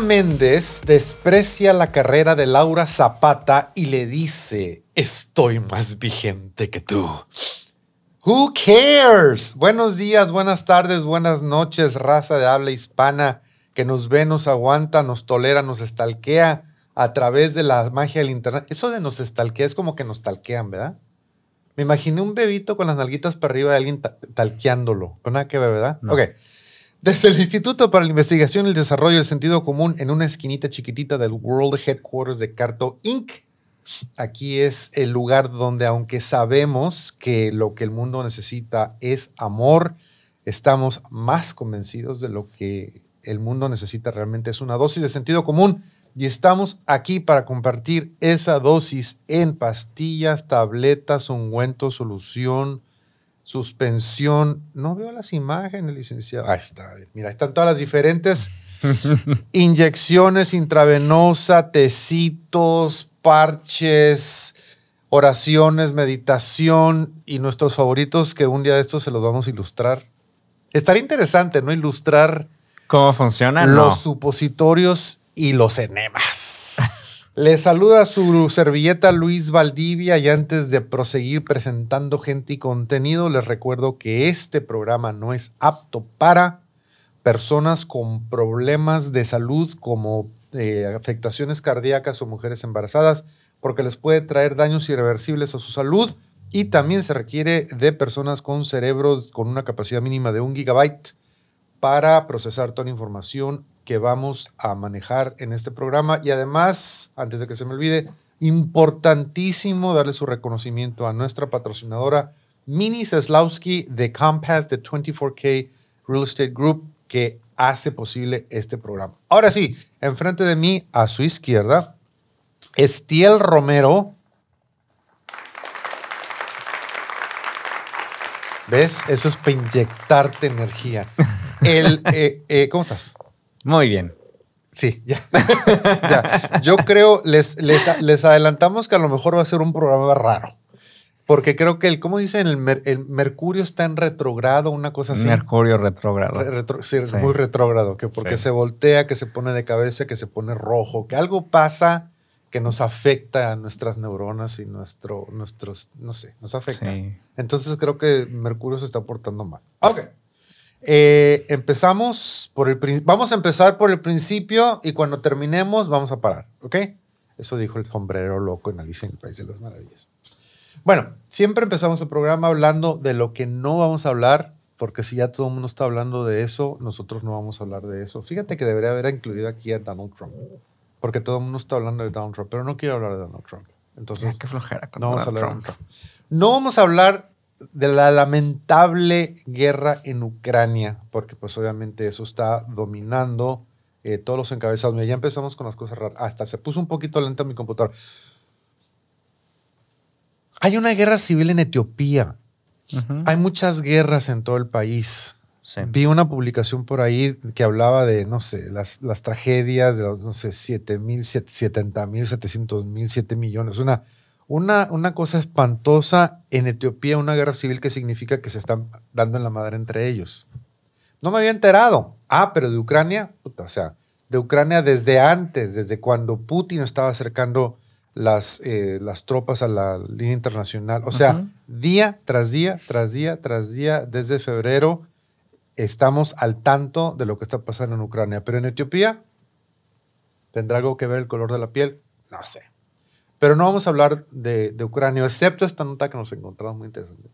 Méndez desprecia la carrera de Laura Zapata y le dice, estoy más vigente que tú. Who cares? Buenos días, buenas tardes, buenas noches, raza de habla hispana que nos ve, nos aguanta, nos tolera, nos estalquea a través de la magia del internet. Eso de nos estalquea es como que nos talquean, ¿verdad? Me imaginé un bebito con las nalguitas para arriba de alguien talqueándolo. Con nada que ver, ¿verdad? Ok. Desde el Instituto para la Investigación y el Desarrollo del Sentido Común, en una esquinita chiquitita del World Headquarters de Carto Inc., aquí es el lugar donde, aunque sabemos que lo que el mundo necesita es amor, estamos más convencidos de lo que el mundo necesita realmente es una dosis de sentido común. Y estamos aquí para compartir esa dosis en pastillas, tabletas, ungüentos, solución, suspensión. No veo las imágenes, licenciado. Ahí está. Mira, están todas las diferentes inyecciones intravenosa, tecitos, parches, oraciones, meditación y nuestros favoritos que un día de estos se los vamos a ilustrar. Estaría interesante, ¿no? Ilustrar cómo funcionan los supositorios y los enemas. Le saluda su servilleta Luis Valdivia y antes de proseguir presentando gente y contenido, les recuerdo que este programa no es apto para personas con problemas de salud como eh, afectaciones cardíacas o mujeres embarazadas, porque les puede traer daños irreversibles a su salud y también se requiere de personas con cerebros con una capacidad mínima de un gigabyte para procesar toda la información que vamos a manejar en este programa. Y además, antes de que se me olvide, importantísimo darle su reconocimiento a nuestra patrocinadora, Mini Seslowski de Compass de 24K Real Estate Group, que hace posible este programa. Ahora sí, enfrente de mí, a su izquierda, Estiel Romero. ¿Ves? Eso es para inyectarte energía. Eh, eh, ¿Cómo estás? Muy bien. Sí, ya. ya. Yo creo, les, les, adelantamos que a lo mejor va a ser un programa raro. Porque creo que el, ¿cómo dicen? El, el Mercurio está en retrogrado, una cosa así. Mercurio retrogrado. sí, es muy retrógrado, que porque se voltea, que se pone de cabeza, que se pone rojo, que algo pasa que nos afecta a nuestras neuronas y nuestro, nuestros, no sé, nos afecta. Entonces creo que Mercurio se está portando mal. Ok. Eh, empezamos por el vamos a empezar por el principio y cuando terminemos vamos a parar, ¿ok? Eso dijo el sombrero loco en Alicia en el País de las Maravillas. Bueno, siempre empezamos el programa hablando de lo que no vamos a hablar, porque si ya todo el mundo está hablando de eso, nosotros no vamos a hablar de eso. Fíjate que debería haber incluido aquí a Donald Trump, porque todo el mundo está hablando de Donald Trump, pero no quiero hablar de Donald Trump. Entonces, qué flojera no vamos a hablar Trump. No vamos a hablar de la lamentable guerra en Ucrania, porque pues obviamente eso está dominando eh, todos los encabezados. ya empezamos con las cosas raras. Hasta se puso un poquito lenta mi computador. Hay una guerra civil en Etiopía. Hay muchas guerras en todo el país. Vi una publicación por ahí que hablaba de, no sé, las, las tragedias de los, no sé, 7 mil, 70 mil, 700 mil, 7 millones. Una, una, una cosa espantosa en Etiopía, una guerra civil que significa que se están dando en la madre entre ellos. No me había enterado. Ah, pero de Ucrania, o sea, de Ucrania desde antes, desde cuando Putin estaba acercando las, eh, las tropas a la línea internacional. O sea, día tras día, tras día, tras día, desde febrero, estamos al tanto de lo que está pasando en Ucrania. Pero en Etiopía, ¿tendrá algo que ver el color de la piel? No sé. Pero no vamos a hablar de, Ucrania, excepto esta nota que nos encontramos muy interesante.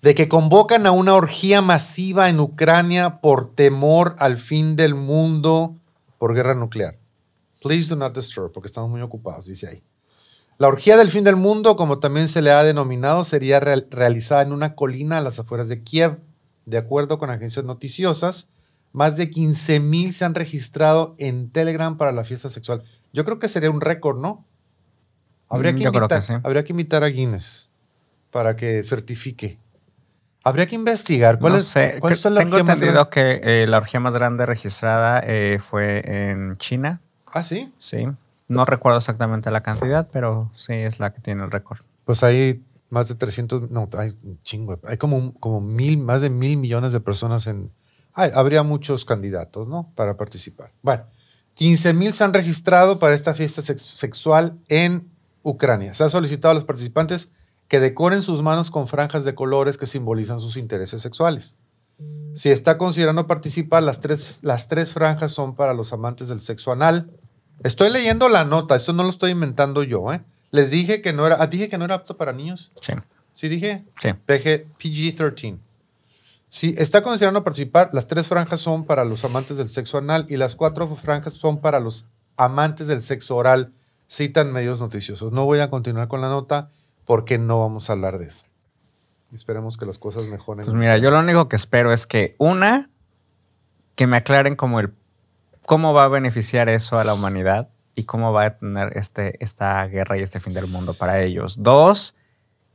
De que convocan a una orgía masiva en Ucrania por temor al fin del mundo por guerra nuclear. Please do not disturb, porque estamos muy ocupados, dice ahí. La orgía del fin del mundo, como también se le ha denominado, sería realizada en una colina a las afueras de Kiev. De acuerdo con agencias noticiosas, más de 15 mil se han registrado en Telegram para la fiesta sexual. Yo creo que sería un récord, ¿no? Habría que, invitar, habría que invitar a Guinness para que certifique. Habría que investigar. ¿Cuál es, ¿cuál es la Tengo entendido que eh, la orgía más grande registrada eh, fue en China. ¿Ah, sí? Sí. No recuerdo exactamente la cantidad, pero sí es la que tiene el récord. Pues hay más de 300, no, hay un chingo. Hay como, como mil, más de mil millones de personas en habría muchos candidatos, ¿no? Para participar. Bueno, 15 mil se han registrado para esta fiesta sexual en Ucrania. Se ha solicitado a los participantes que decoren sus manos con franjas de colores que simbolizan sus intereses sexuales. Si está considerando participar, las tres, las tres franjas son para los amantes del sexo anal. Estoy leyendo la nota, esto no lo estoy inventando yo, ¿eh? Les dije que no era, ah, dije que no era apto para niños. Sí. ¿Sí dije? Sí. Dije PG-13. Si está considerando participar, las tres franjas son para los amantes del sexo anal y las cuatro franjas son para los amantes del sexo oral, citan medios noticiosos. No voy a continuar con la nota porque no vamos a hablar de eso. Esperemos que las cosas mejoren. Pues mira, yo lo único que espero es que una, que me aclaren como el cómo va a beneficiar eso a la humanidad y cómo va a tener este, esta guerra y este fin del mundo para ellos. Dos,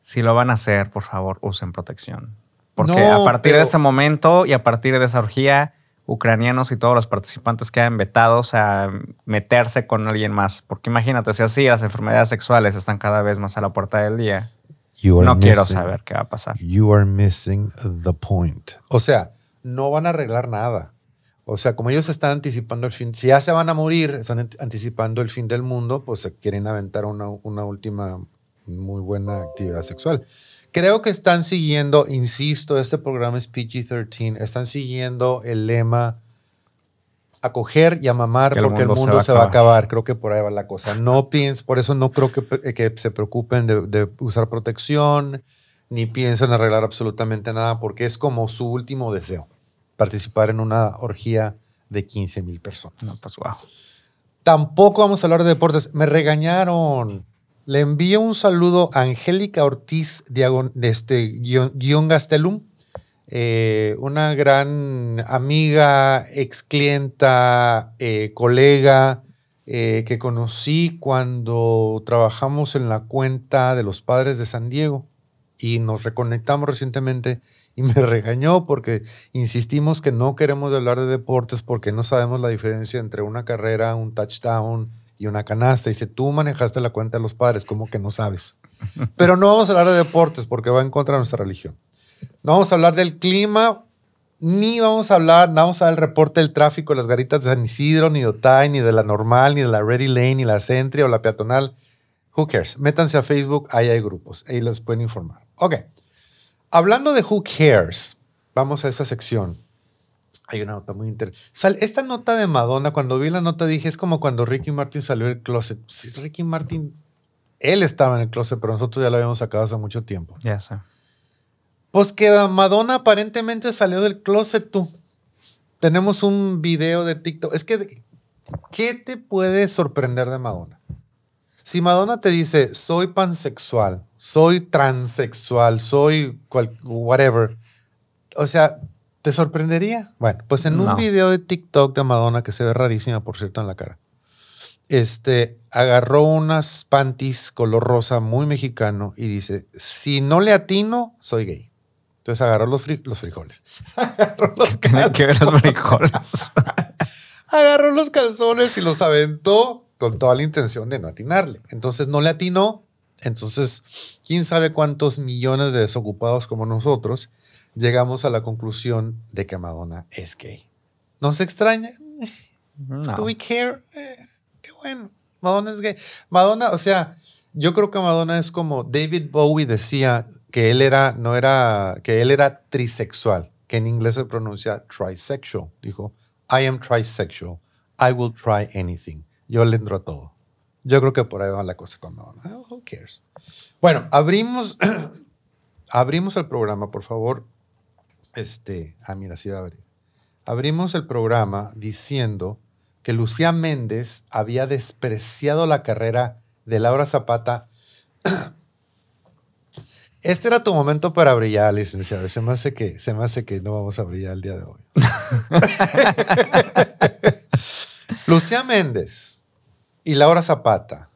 si lo van a hacer, por favor, usen protección. Porque a partir de este momento y a partir de esa orgía, ucranianos y todos los participantes quedan vetados a meterse con alguien más. Porque imagínate, si así las enfermedades sexuales están cada vez más a la puerta del día, no quiero saber qué va a pasar. You are missing the point. O sea, no van a arreglar nada. O sea, como ellos están anticipando el fin, si ya se van a morir, están anticipando el fin del mundo, pues se quieren aventar una, una última muy buena actividad sexual. Creo que están siguiendo, insisto, este programa es PG-13, están siguiendo el lema acoger y a mamar porque el mundo, se, va, a acabar. Creo que por ahí va la cosa. No piensen, por eso no creo que, que se preocupen de, de, usar protección, ni piensen arreglar absolutamente nada, porque es como su último deseo, participar en una orgía de 15 mil personas. No, pues wow. Tampoco vamos a hablar de deportes. Me regañaron. Le envío un saludo a Angélica Ortiz de este guion, Gastelum, eh, una gran amiga, ex clienta, eh, colega eh, que conocí cuando trabajamos en la cuenta de los padres de San Diego. Y nos reconectamos recientemente y me regañó porque insistimos que no queremos hablar de deportes porque no sabemos la diferencia entre una carrera, un touchdown y una canasta. Dice, tú manejaste la cuenta de los padres, como que no sabes? Pero no vamos a hablar de deportes porque va en contra de nuestra religión. No vamos a hablar del clima, ni vamos a hablar, no vamos a dar el reporte del tráfico de las garitas de San Isidro, ni de Otay, ni de la normal, ni de la Ready Lane, ni la Sentry o la peatonal. Who cares? Métanse a Facebook, ahí hay grupos, ahí les pueden informar. Ok. Hablando de Who cares, vamos a esa sección. Hay una nota muy interesante. Esta nota de Madonna, cuando vi la nota dije, es como cuando Ricky Martin salió del closet. Si Ricky Martin, él estaba en el closet, pero nosotros ya lo habíamos sacado hace mucho tiempo. Ya sé. Pues que Madonna aparentemente salió del closet tú. Tenemos un video de TikTok. Es que, ¿qué te puede sorprender de Madonna? Si Madonna te dice, soy pansexual, soy transexual, soy whatever, o sea, ¿Te sorprendería? Bueno, pues en un video de TikTok de Madonna, que se ve rarísima, por cierto, en la cara, este, agarró unas panties color rosa muy mexicano y dice, si no le atino, soy gay. Entonces agarró los, los frijoles. agarró los ¿Qué los frijoles? agarró los calzones y los aventó con toda la intención de no atinarle. Entonces no le atinó. Entonces, quién sabe cuántos millones de desocupados como nosotros llegamos a la conclusión de que Madonna es gay. ¿Nos extraña? No. ¿Do we care? Eh, qué bueno. Madonna es gay. Madonna, o sea, yo creo que Madonna es como David Bowie decía que él era, no era, que él era trisexual, que en inglés se pronuncia trisexual. Dijo, I am trisexual. I will try anything. Yo le entro a todo. Yo creo que por ahí va la cosa con Madonna. Who cares? Bueno, abrimos, abrimos el programa, por favor, este, ah, mira, sí va a abrir. Abrimos el programa diciendo que Lucía Méndez había despreciado la carrera de Laura Zapata. Este era tu momento para brillar, licenciado. Se me hace que, se me hace que no vamos a brillar el día de hoy. Lucía Méndez y Laura Zapata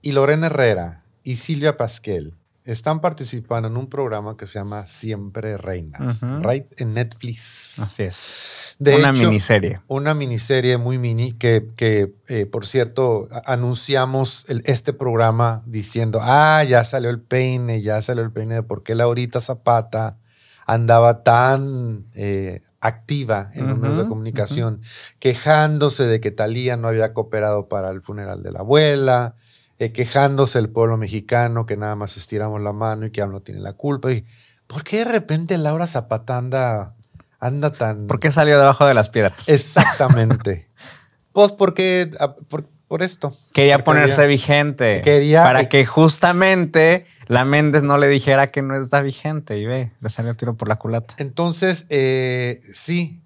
y Lorena Herrera y Silvia Pasquel están participando en un programa que se llama Siempre Reinas, right? En Netflix. Así es. De una miniserie. Una miniserie muy mini que, que eh, por cierto, anunciamos este programa diciendo, ah, ya salió el peine, ya salió el peine de por qué Laurita Zapata andaba tan eh, activa en los medios de comunicación, quejándose de que Talía no había cooperado para el funeral de la abuela, eh, quejándose el pueblo mexicano que nada más estiramos la mano y que no tiene la culpa. Y, ¿Por qué de repente Laura Zapata anda, anda tan... ¿Por qué salió debajo de las piedras? Exactamente. pues porque, ah, por, por esto. Quería ponerse vigente. Quería... Para que justamente la Méndez no le dijera que no está vigente y ve, le salió tiro por la culata. Entonces, eh, sí,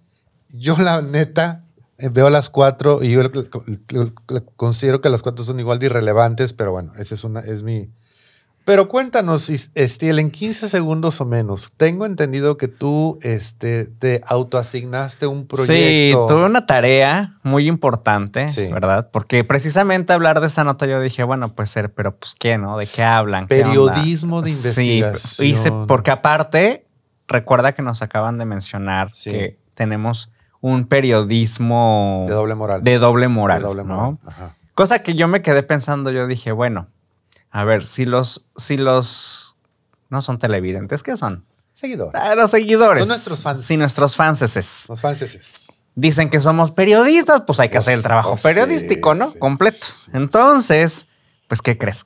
yo la neta veo las cuatro y yo considero que las cuatro son igual de irrelevantes, pero bueno, esa es una, es mi. Pero cuéntanos, Estiel, en 15 segundos o menos, tengo entendido que tú este, te autoasignaste un proyecto. Sí, tuve una tarea muy importante, ¿verdad? Porque precisamente hablar de esa nota yo dije, bueno, pues ser, pero pues qué, ¿no? ¿De qué hablan? Periodismo de investigación. Sí, hice, porque aparte, recuerda que nos acaban de mencionar que tenemos un periodismo de doble moral. De doble moral, ¿no? Cosa que yo me quedé pensando, yo dije, bueno, a ver, si los, si los, no son televidentes, ¿qué son? Seguidores. Ah, los seguidores. Son nuestros fans. Sí, nuestros fanses. Los fanses. Dicen que somos periodistas, pues hay que hacer el trabajo periodístico, ¿no? Completo. Entonces, pues, ¿qué crees?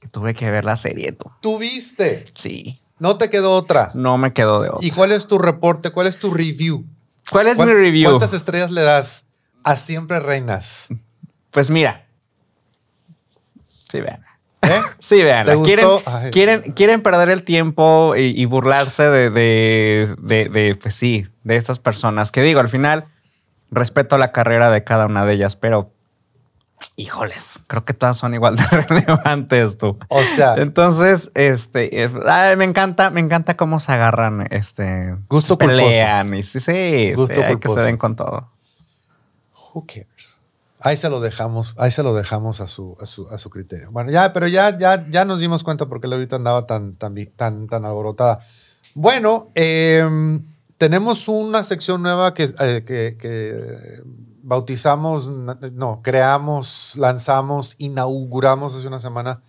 Que tuve que ver la serie tú. ¿Tuviste? Sí. ¿No te quedó otra? No me quedó de otra. ¿Y cuál es tu reporte? ¿Cuál es tu review? ¿Cuál es mi review? ¿Cuántas estrellas le das a Siempre Reinas? Pues mira. Sí, vean. ¿Eh? Sí, vean. ¿Quieren, quieren, perder el tiempo y, burlarse de, de, pues sí, de estas personas. Que digo, al final, respeto la carrera de cada una de ellas, pero híjoles, creo que todas son igual de relevantes tú. O sea. Entonces, este, eh, me encanta, me encanta cómo se agarran, este, gusto se pelean y sí, sí, gusto hay que se den con todo. Who cares? Ahí se lo dejamos, ahí se lo dejamos a su, a su, a su criterio. Bueno, ya, pero ya, ya, ya nos dimos cuenta porque la ahorita andaba tan, tan, tan, tan alborotada. Bueno, em, tenemos una sección nueva que, eh, que, que bautizamos, no, creamos, lanzamos, inauguramos hace una semana,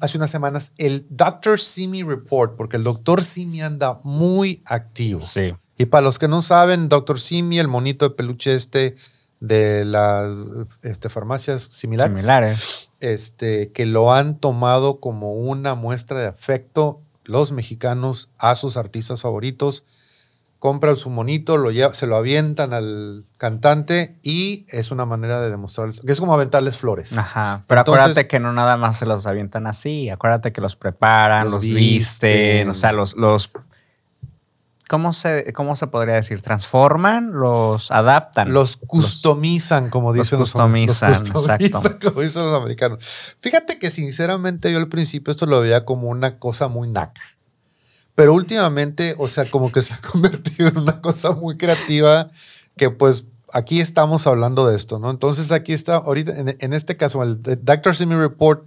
hace unas semanas el Dr. Simi Report, porque el Dr. Simi anda muy activo. Sí. Y para los que no saben, Dr. Simi, el monito de peluche este de las este, farmacias similares, similares, este, que lo han tomado como una muestra de afecto los mexicanos a sus artistas favoritos compran su monito, lo lleva, se lo avientan al cantante y es una manera de demostrarles, que es como aventarles flores. Ajá, pero acuérdate que no nada más se los avientan así, acuérdate que los preparan, los, visten, o sea, los, los ¿cómo se, ¿cómo se podría decir? ¿Transforman? ¿Los adaptan? Los customizan, como dicen los, customizan, los, customizan como dicen los americanos. Fíjate que sinceramente yo al principio esto lo veía como una cosa muy naca. Pero últimamente, o sea, como que se ha convertido en una cosa muy creativa que pues aquí estamos hablando de esto, ¿no? Entonces aquí está, ahorita, en, este caso, el Dr. Simi Report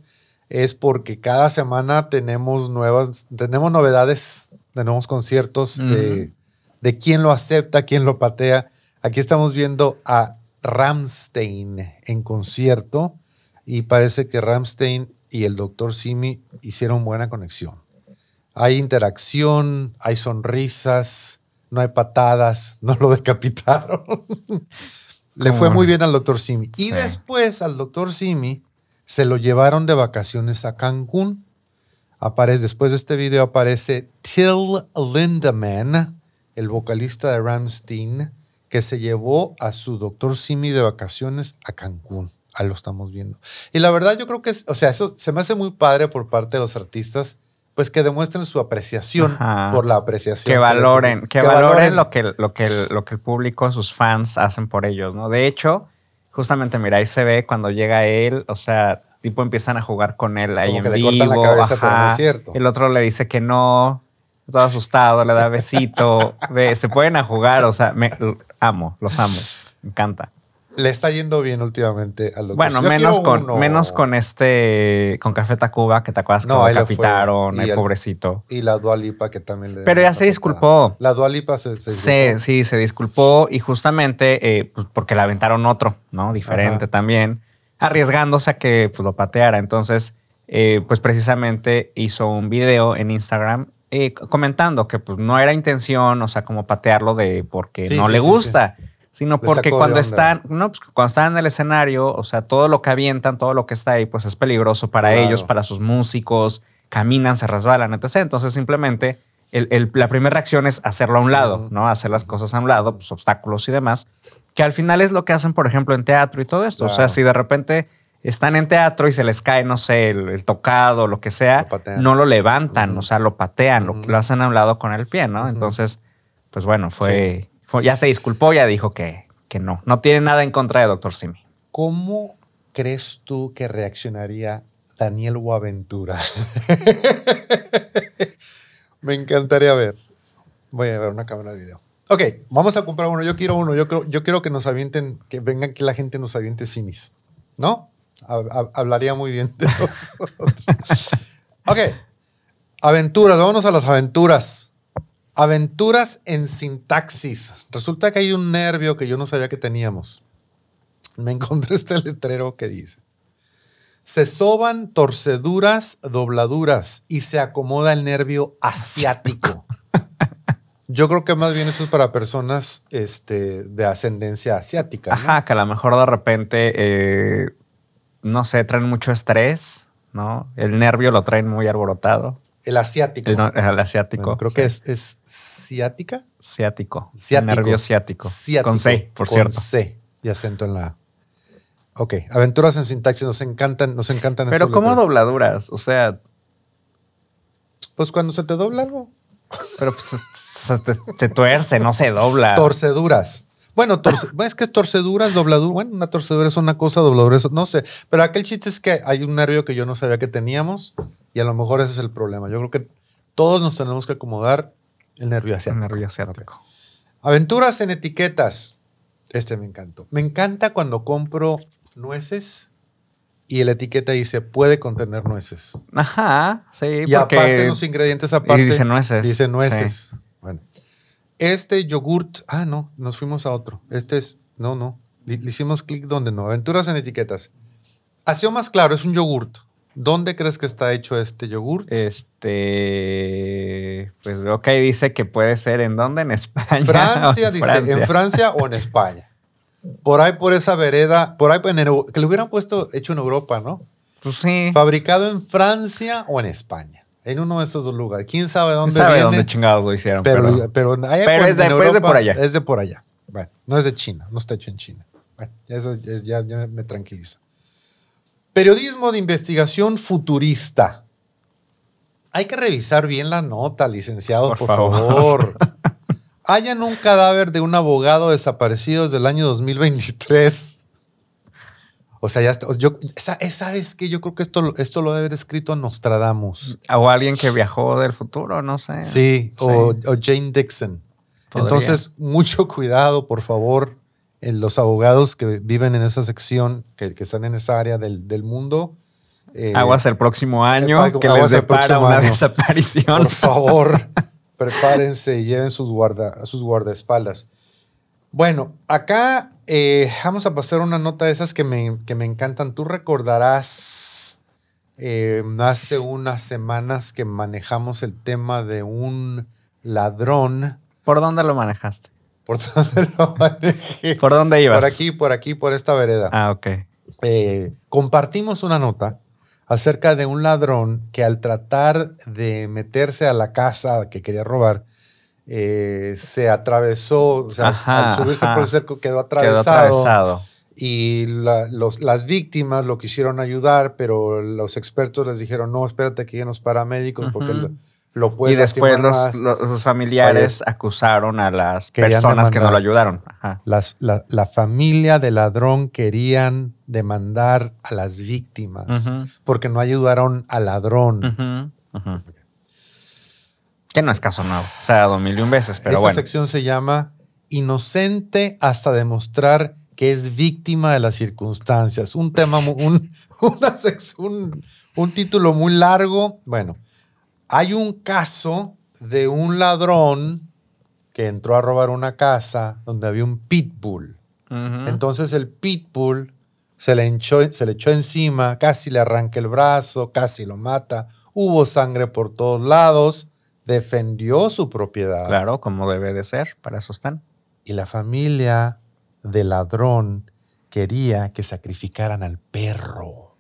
es porque cada semana tenemos nuevas, tenemos novedades, tenemos conciertos de, de quién lo acepta, quién lo patea. Aquí estamos viendo a Ramstein en concierto y parece que Ramstein y el Dr. Simi hicieron buena conexión. Hay interacción, hay sonrisas, no hay patadas, no lo decapitaron. Le fue muy bien al doctor Simi. Y después al doctor Simi se lo llevaron de vacaciones a Cancún. Aparece, después de este video aparece Till Lindemann, el vocalista de Ramstein, que se llevó a su doctor Simi de vacaciones a Cancún. Ahí lo estamos viendo. Y la verdad yo creo que, es, o sea, eso se me hace muy padre por parte de los artistas pues que demuestren su apreciación por la apreciación. Que valoren, que, valoren, lo que, lo, que el, lo que el público, sus fans hacen por ellos, ¿no? De hecho, justamente, mira, ahí se ve cuando llega él, o sea, tipo empiezan a jugar con él ahí en vivo. la cabeza, pero no es cierto. El otro le dice que no, todo asustado, le da besito. se pueden a jugar, o sea, me, amo, los amo, me encanta. Le está yendo bien últimamente al doctor. Bueno, menos con, menos con este, con Café Tacuba, que te acuerdas que lo decapitaron, el pobrecito. Y la Dualipa que también le Pero ya se disculpó. La Dualipa se, se disculpó. Sí, sí, se disculpó y justamente eh, pues porque le aventaron otro, ¿no? Diferente también, arriesgándose a que pues, lo pateara. Entonces, eh, pues precisamente hizo un video en Instagram eh, comentando que pues no era intención, o sea, como patearlo de porque no le gusta, sino porque cuando están, no, pues, cuando están en el escenario, o sea, todo lo que avientan, todo lo que está ahí, pues es peligroso para ellos, para sus músicos, caminan, se resbalan, etc. Entonces simplemente la primera reacción es hacerlo a un lado, ¿no? Hacer las cosas a un lado, pues obstáculos y demás, que al final es lo que hacen, por ejemplo, en teatro y todo esto. O sea, si de repente están en teatro y se les cae, no sé, el, tocado, lo que sea, no lo levantan, o sea, lo patean, lo, hacen a un lado con el pie, ¿no? Entonces, pues bueno, fue, ya se disculpó, ya dijo que, que no, no tiene nada en contra de Doctor Simi. ¿Cómo crees tú que reaccionaría Daniel Boaventura? Me encantaría ver. Voy a ver una cámara de video. Ok, vamos a comprar uno. Yo quiero uno. Yo, creo, yo quiero que nos avienten, que vengan que la gente nos aviente simis. ¿No? hablaría muy bien de nosotros. ok. Aventuras, vámonos a las aventuras. Aventuras en sintaxis. Resulta que hay un nervio que yo no sabía que teníamos. Me encontré este letrero que dice: Se soban torceduras, dobladuras y se acomoda el nervio asiático. Yo creo que más bien eso es para personas este, de ascendencia asiática. Ajá, que a lo mejor de repente eh, no sé, traen mucho estrés, ¿no? El nervio lo traen muy alborotado. El asiático. El, asiático. creo que es, es ciática. Ciático. ciático. nervio ciático. Con C, por cierto. Con C y acento en la Ok, aventuras en sintaxis nos encantan, nos encantan. Pero ¿cómo dobladuras? O sea... Pues cuando se te dobla algo. Pero pues se, tuerce, no se dobla. Torceduras. Bueno, es que torceduras, dobladuras, bueno, una torcedura es una cosa, dobladura es no sé. Pero aquel chiste es que hay un nervio que yo no sabía que teníamos y a lo mejor ese es el problema. Yo creo que todos nos tenemos que acomodar el nervio asiático. El nervio asiático. Aventuras en etiquetas. Este me encantó. Me encanta cuando compro nueces y la etiqueta dice puede contener nueces. Ajá, sí. Y aparte los ingredientes aparte. dice nueces. Dice nueces. Este yogurt, ah, no, nos fuimos a otro. Este es, no, no, le, hicimos clic donde no. Aventuras en etiquetas. Ha sido más claro, es un yogurt. ¿Dónde crees que está hecho este yogurt? Este, pues ok, dice que puede ser en dónde, en España. Francia, dice, en Francia o en España. Por ahí, por esa vereda, por ahí, que lo hubieran puesto hecho en Europa, ¿no? Pues sí. Fabricado en Francia o en España. En uno de esos dos lugares. ¿Quién sabe dónde ¿Quién sabe dónde chingados lo hicieron? Pero, pero, es, de, por allá. Es de por allá. Bueno, no es de China, no está hecho en China. Bueno, eso ya, me tranquiliza. Periodismo de investigación futurista. Hay que revisar bien la nota, licenciado, por, favor. Hayan un cadáver de un abogado desaparecido desde el año 2023 o sea, ya está, yo, ¿sabes qué? Yo creo que esto, esto lo debe haber escrito Nostradamus. O alguien que viajó del futuro, no sé. Sí, O, Jane Dixon. Entonces, mucho cuidado, por favor, en los abogados que viven en esa sección, que, están en esa área del, del mundo. Eh, aguas el próximo año, que les depara una desaparición. Por favor, prepárense y lleven sus, guarda, sus guardaespaldas. Bueno, acá eh, vamos a pasar una nota de esas que me, que me encantan. Tú recordarás eh, hace unas semanas que manejamos el tema de un ladrón. ¿Por dónde lo manejaste? ¿Por dónde lo manejé? ¿Por dónde ibas? Por aquí, por aquí, por esta vereda. Ah, ok. Eh, compartimos una nota acerca de un ladrón que al tratar de meterse a la casa que quería robar, eh, se atravesó, o sea, al subirse por el cerco quedó atravesado. Y las víctimas lo quisieron ayudar, pero los expertos les dijeron, no, espérate que lleguen los paramédicos porque lo, pueden Y después los, familiares acusaron a las personas que no lo ayudaron. la, familia del ladrón querían demandar a las víctimas porque no ayudaron al ladrón. Que no es caso nuevo. O sea, dos mil y un veces, pero Esta sección se llama Inocente hasta demostrar que es víctima de las circunstancias. Un tema, un, un, un título muy largo. Bueno, hay un caso de un ladrón que entró a robar una casa donde había un pitbull. Entonces el pitbull se le, echó, se le echó encima, casi le arranca el brazo, casi lo mata. Hubo sangre por todos lados defendió su propiedad. Claro, como debe de ser, para eso están. Y la familia del ladrón quería que sacrificaran al perro.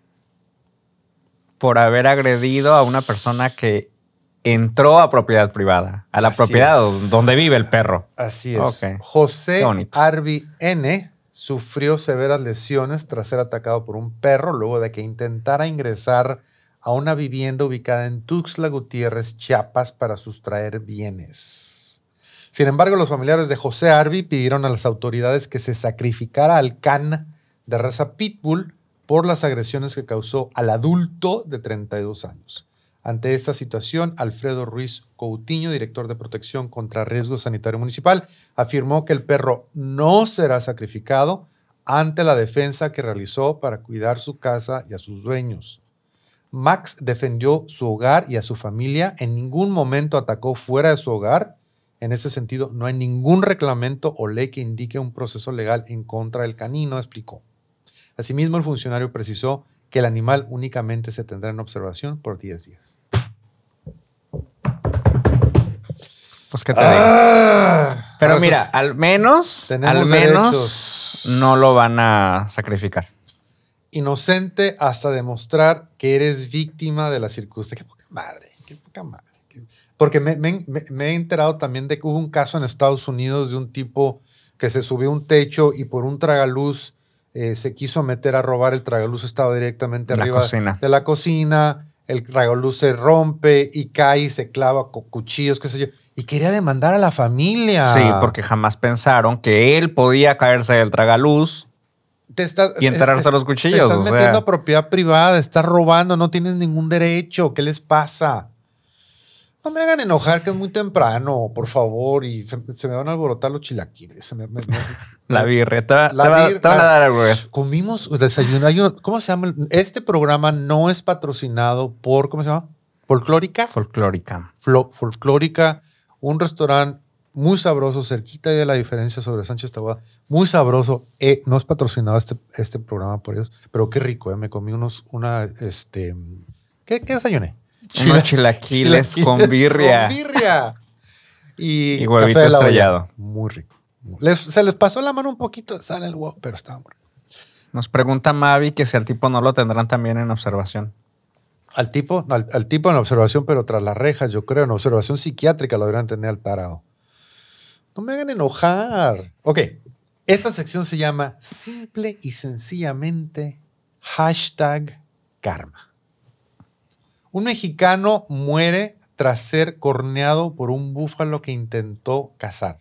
Por haber agredido a una persona que entró a propiedad privada, a la propiedad donde vive el perro. Así es. José Arby N sufrió severas lesiones tras ser atacado por un perro luego de que intentara ingresar a una vivienda ubicada en Tuxtla Gutiérrez, Chiapas, para sustraer bienes. Sin embargo, los familiares de José Arby pidieron a las autoridades que se sacrificara al can de raza Pitbull por las agresiones que causó al adulto de 32 años. Ante esta situación, Alfredo Ruiz Coutinho, director de Protección contra Riesgo Sanitario Municipal, afirmó que el perro no será sacrificado ante la defensa que realizó para cuidar su casa y a sus dueños. Max defendió su hogar y a su familia, en ningún momento atacó fuera de su hogar. En ese sentido, no hay ningún reglamento o ley que indique un proceso legal en contra del canino, explicó. Asimismo, el funcionario precisó que el animal únicamente se tendrá en observación por 10 días. Pues qué te digo. Ah, Pero mira, al menos, al menos no lo van a sacrificar. Inocente hasta demostrar que eres víctima de la circunstancia. Qué poca madre, qué poca madre. Porque me, he enterado también de que hubo un caso en Estados Unidos de un tipo que se subió a un techo y por un tragaluz eh, se quiso meter a robar. El tragaluz estaba directamente arriba de la cocina. El tragaluz se rompe y cae y se clava con cuchillos, qué sé yo y quería demandar a la familia. Sí, porque jamás pensaron que él podía caerse del tragaluz y enterarse a los cuchillos. Te estás metiendo a propiedad privada, estás robando, no tienes ningún derecho. ¿Qué les pasa? No me hagan enojar, que es muy temprano, por favor. Y se, me van a alborotar los chilaquiles. la birreta. La te, van a dar algo. Comimos desayuno. ¿Cómo se llama? Este programa no es patrocinado por, ¿cómo se llama? Folclórica. Folclórica. folclórica un restaurante muy sabroso, cerquita de la diferencia sobre Sánchez Taboada, muy sabroso. Eh, no es patrocinado este, este programa por ellos, pero qué rico, eh. me comí unos, una, este, ¿qué, qué desayuné? Unos chilaquiles, con birria. Con birria. Y, huevito estrellado. Muy rico. se les pasó la mano un poquito, sale el huevo, pero estaba muy rico. Nos pregunta Mavi que si al tipo no lo tendrán también en observación. Al tipo, al, tipo en observación, pero tras las rejas, yo creo, en observación psiquiátrica lo deberían tener al tarado. No me hagan enojar. Ok, esta sección se llama simple y sencillamente hashtag karma. Un mexicano muere tras ser corneado por un búfalo que intentó cazar.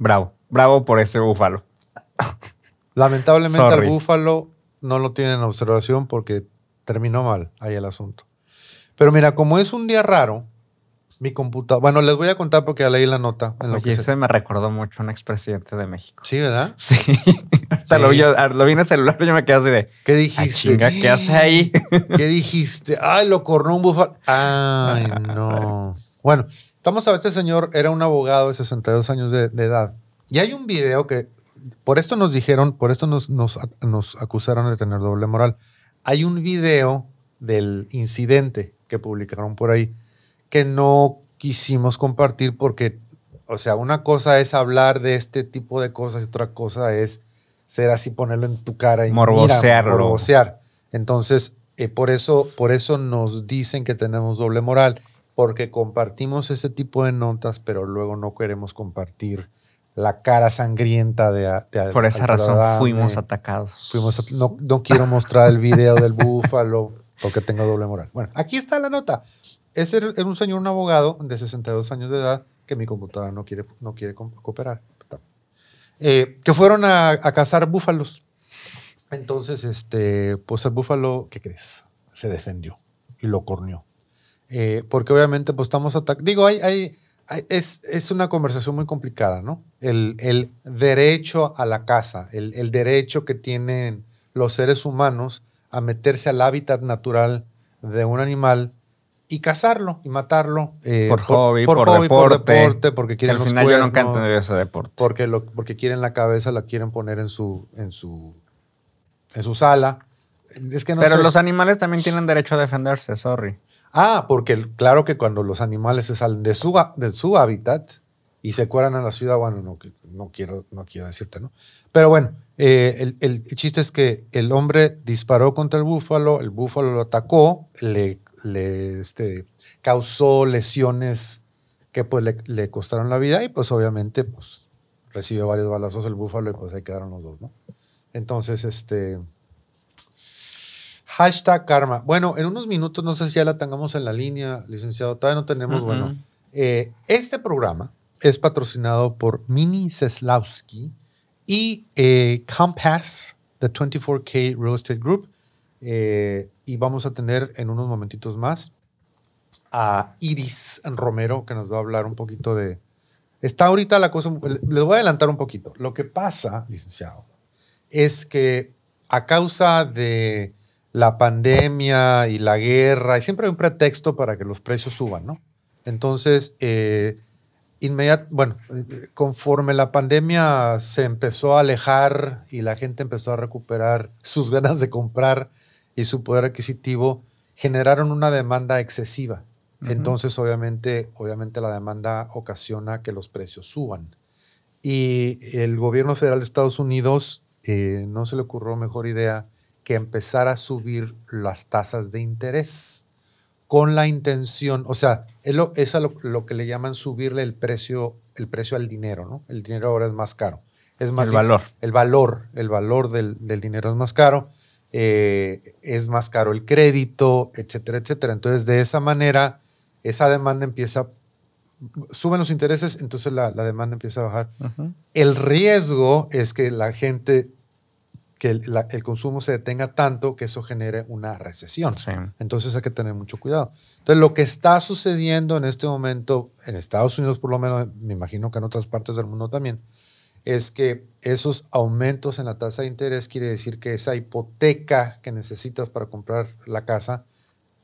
Bravo, bravo por ese búfalo. Lamentablemente al búfalo no lo tienen en observación porque terminó mal ahí el asunto. Pero mira, como es un día raro, mi computadora. Bueno, les voy a contar porque ya leí la nota. En lo Oye, ese me recordó mucho a un expresidente de México. Sí, ¿verdad? Sí. Lo, vi, lo, vi, en el celular y yo me quedé así de. ¿Qué dijiste? ¿Qué hace ahí? ¿Qué dijiste? Ay, lo cornó un búfalo. Ay, no. Bueno, estamos a ver, este señor era un abogado de 62 años de, edad. Y hay un video que. Por esto nos dijeron, por esto nos, nos, nos acusaron de tener doble moral. Hay un video del incidente que publicaron por ahí que no quisimos compartir porque, o sea, una cosa es hablar de este tipo de cosas y otra cosa es ser así, ponerlo en tu cara y morbosearlo. morbosear. Entonces, eh, por, eso, por eso nos dicen que tenemos doble moral, porque compartimos ese tipo de notas, pero luego no queremos compartir la cara sangrienta de... Por esa razón fuimos atacados. Fuimos no, no quiero mostrar el video del búfalo porque tengo doble moral. Bueno, aquí está la nota. Ese era un señor, un abogado de 62 años de edad que mi computadora no quiere, no quiere cooperar. Eh, que fueron a, cazar búfalos. Entonces, este, pues el búfalo, ¿qué crees? Se defendió y lo corneó. Eh, porque obviamente, pues estamos atacando. Digo, hay es, una conversación muy complicada, ¿no? El, derecho a la casa, el, derecho que tienen los seres humanos a meterse al hábitat natural de un animal y cazarlo y matarlo. Eh, por, hobby, por, deporte, porque quieren al final yo nunca he entendido ese deporte. Porque, lo, porque quieren la cabeza, la quieren poner en su, en su, en su sala. Es que Pero los animales también tienen derecho a defenderse, sorry. Ah, porque claro que cuando los animales se salen de su, de su hábitat y se cuelan a la ciudad, bueno, no, no, quiero, no quiero decirte, ¿no? Pero bueno, eh, el, el, chiste es que el hombre disparó contra el búfalo, el búfalo lo atacó, le, le este, causó lesiones que pues le, le, costaron la vida y pues obviamente pues recibió varios balazos el búfalo y pues ahí quedaron los dos, ¿no? Entonces, este... Hashtag karma. Bueno, en unos minutos, no sé si ya la tengamos en la línea, licenciado. Todavía no tenemos, bueno. Eh, este programa es patrocinado por Mini Seslowski y eh, Compass, the 24K Real Estate Group. Eh, y vamos a tener en unos momentitos más a Iris Romero, que nos va a hablar un poquito de... Está ahorita la cosa, les voy a adelantar un poquito. Lo que pasa, licenciado, es que a causa de la pandemia y la guerra, y siempre hay un pretexto para que los precios suban, ¿no? Entonces, eh, bueno, conforme la pandemia se empezó a alejar y la gente empezó a recuperar sus ganas de comprar y su poder adquisitivo, generaron una demanda excesiva. Entonces, obviamente, obviamente la demanda ocasiona que los precios suban. Y el gobierno federal de Estados Unidos eh, no se le ocurrió mejor idea que empezar a subir las tasas de interés con la intención, o sea, es lo, es lo, que le llaman subirle el precio, el precio al dinero, ¿no? El dinero ahora es más caro. Es más, el valor. El valor, el valor del, dinero es más caro, eh, es más caro el crédito, etcétera, etcétera. Entonces, de esa manera, esa demanda empieza, suben los intereses, entonces la, demanda empieza a bajar. El riesgo es que la gente que el, consumo se detenga tanto que eso genere una recesión. Entonces hay que tener mucho cuidado. Entonces lo que está sucediendo en este momento, en Estados Unidos por lo menos, me imagino que en otras partes del mundo también, es que esos aumentos en la tasa de interés quiere decir que esa hipoteca que necesitas para comprar la casa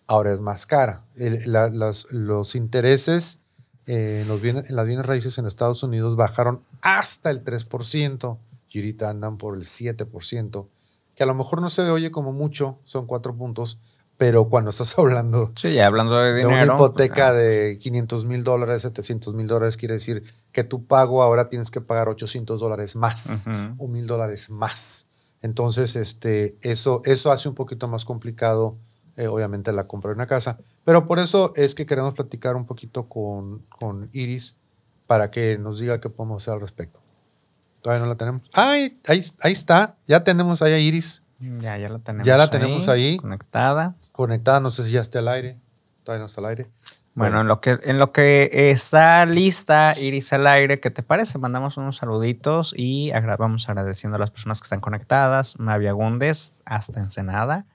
ahora es más cara. los, intereses eh, en, los bienes, en las bienes raíces en Estados Unidos bajaron hasta el 3% y ahorita andan por el 7%, que a lo mejor no se oye como mucho, son cuatro puntos, pero cuando estás hablando, sí, ya hablando de, dinero, una hipoteca de 500 mil dólares, 700 mil dólares, quiere decir que tu pago ahora tienes que pagar 800 dólares más o mil dólares más. Entonces, este, eso, eso hace un poquito más complicado, eh, obviamente, la compra de una casa. Pero por eso es que queremos platicar un poquito con, con Iris para que nos diga qué podemos hacer al respecto. Todavía no la tenemos. Ahí, ahí está. Ya tenemos ahí a Iris. Ya, ya la tenemos. Ya la tenemos ahí. Conectada. Conectada, no sé si ya está al aire. Todavía no está al aire. Bueno, En, lo que, en lo que está lista Iris al aire, ¿qué te parece? Mandamos unos saluditos y vamos agradeciendo a las personas que están conectadas. Mavia Gundes, hasta Ensenada.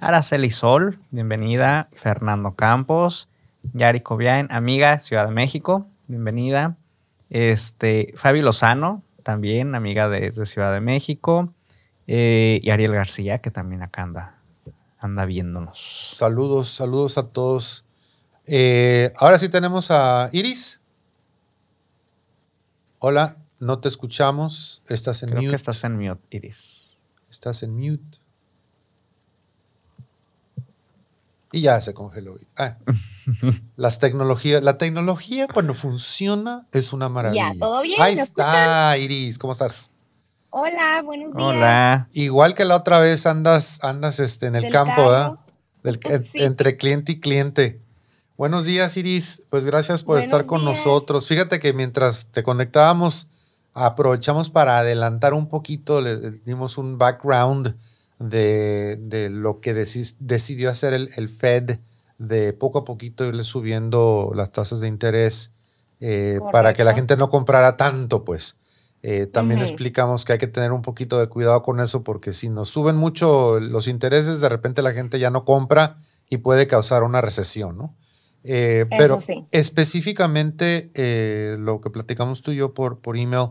Araceli Sol, bienvenida. Fernando Campos. Yari Cobian, amiga, Ciudad de México, bienvenida. Este, Fabi Lozano, también, amiga de, Ciudad de México. Eh, y Ariel García, que también acá anda, anda viéndonos. Saludos, saludos a todos. Eh, ahora sí tenemos a Iris. Hola, no te escuchamos. Estás en Creo mute. Que estás en mute, Iris. Estás en mute. Y ya se congeló. Ah. Las tecnologías, la tecnología cuando funciona es una maravilla. Ya, todo bien. Ahí está, Iris, ¿cómo estás? Hola, buenos días. Hola. Igual que la otra vez andas, andas este, en el campo, ¿verdad? Entre cliente y cliente. Buenos días, Iris. Pues gracias por estar con nosotros. Fíjate que mientras te conectábamos, aprovechamos para adelantar un poquito, le, dimos un background de, lo que decidió hacer el, el Fed de poco a poquito irle subiendo las tasas de interés eh, para que la gente no comprara tanto, pues. Eh, también explicamos que hay que tener un poquito de cuidado con eso porque si nos suben mucho los intereses, de repente la gente ya no compra y puede causar una recesión, ¿no? Eh, pero específicamente lo que platicamos tú y yo por, por email,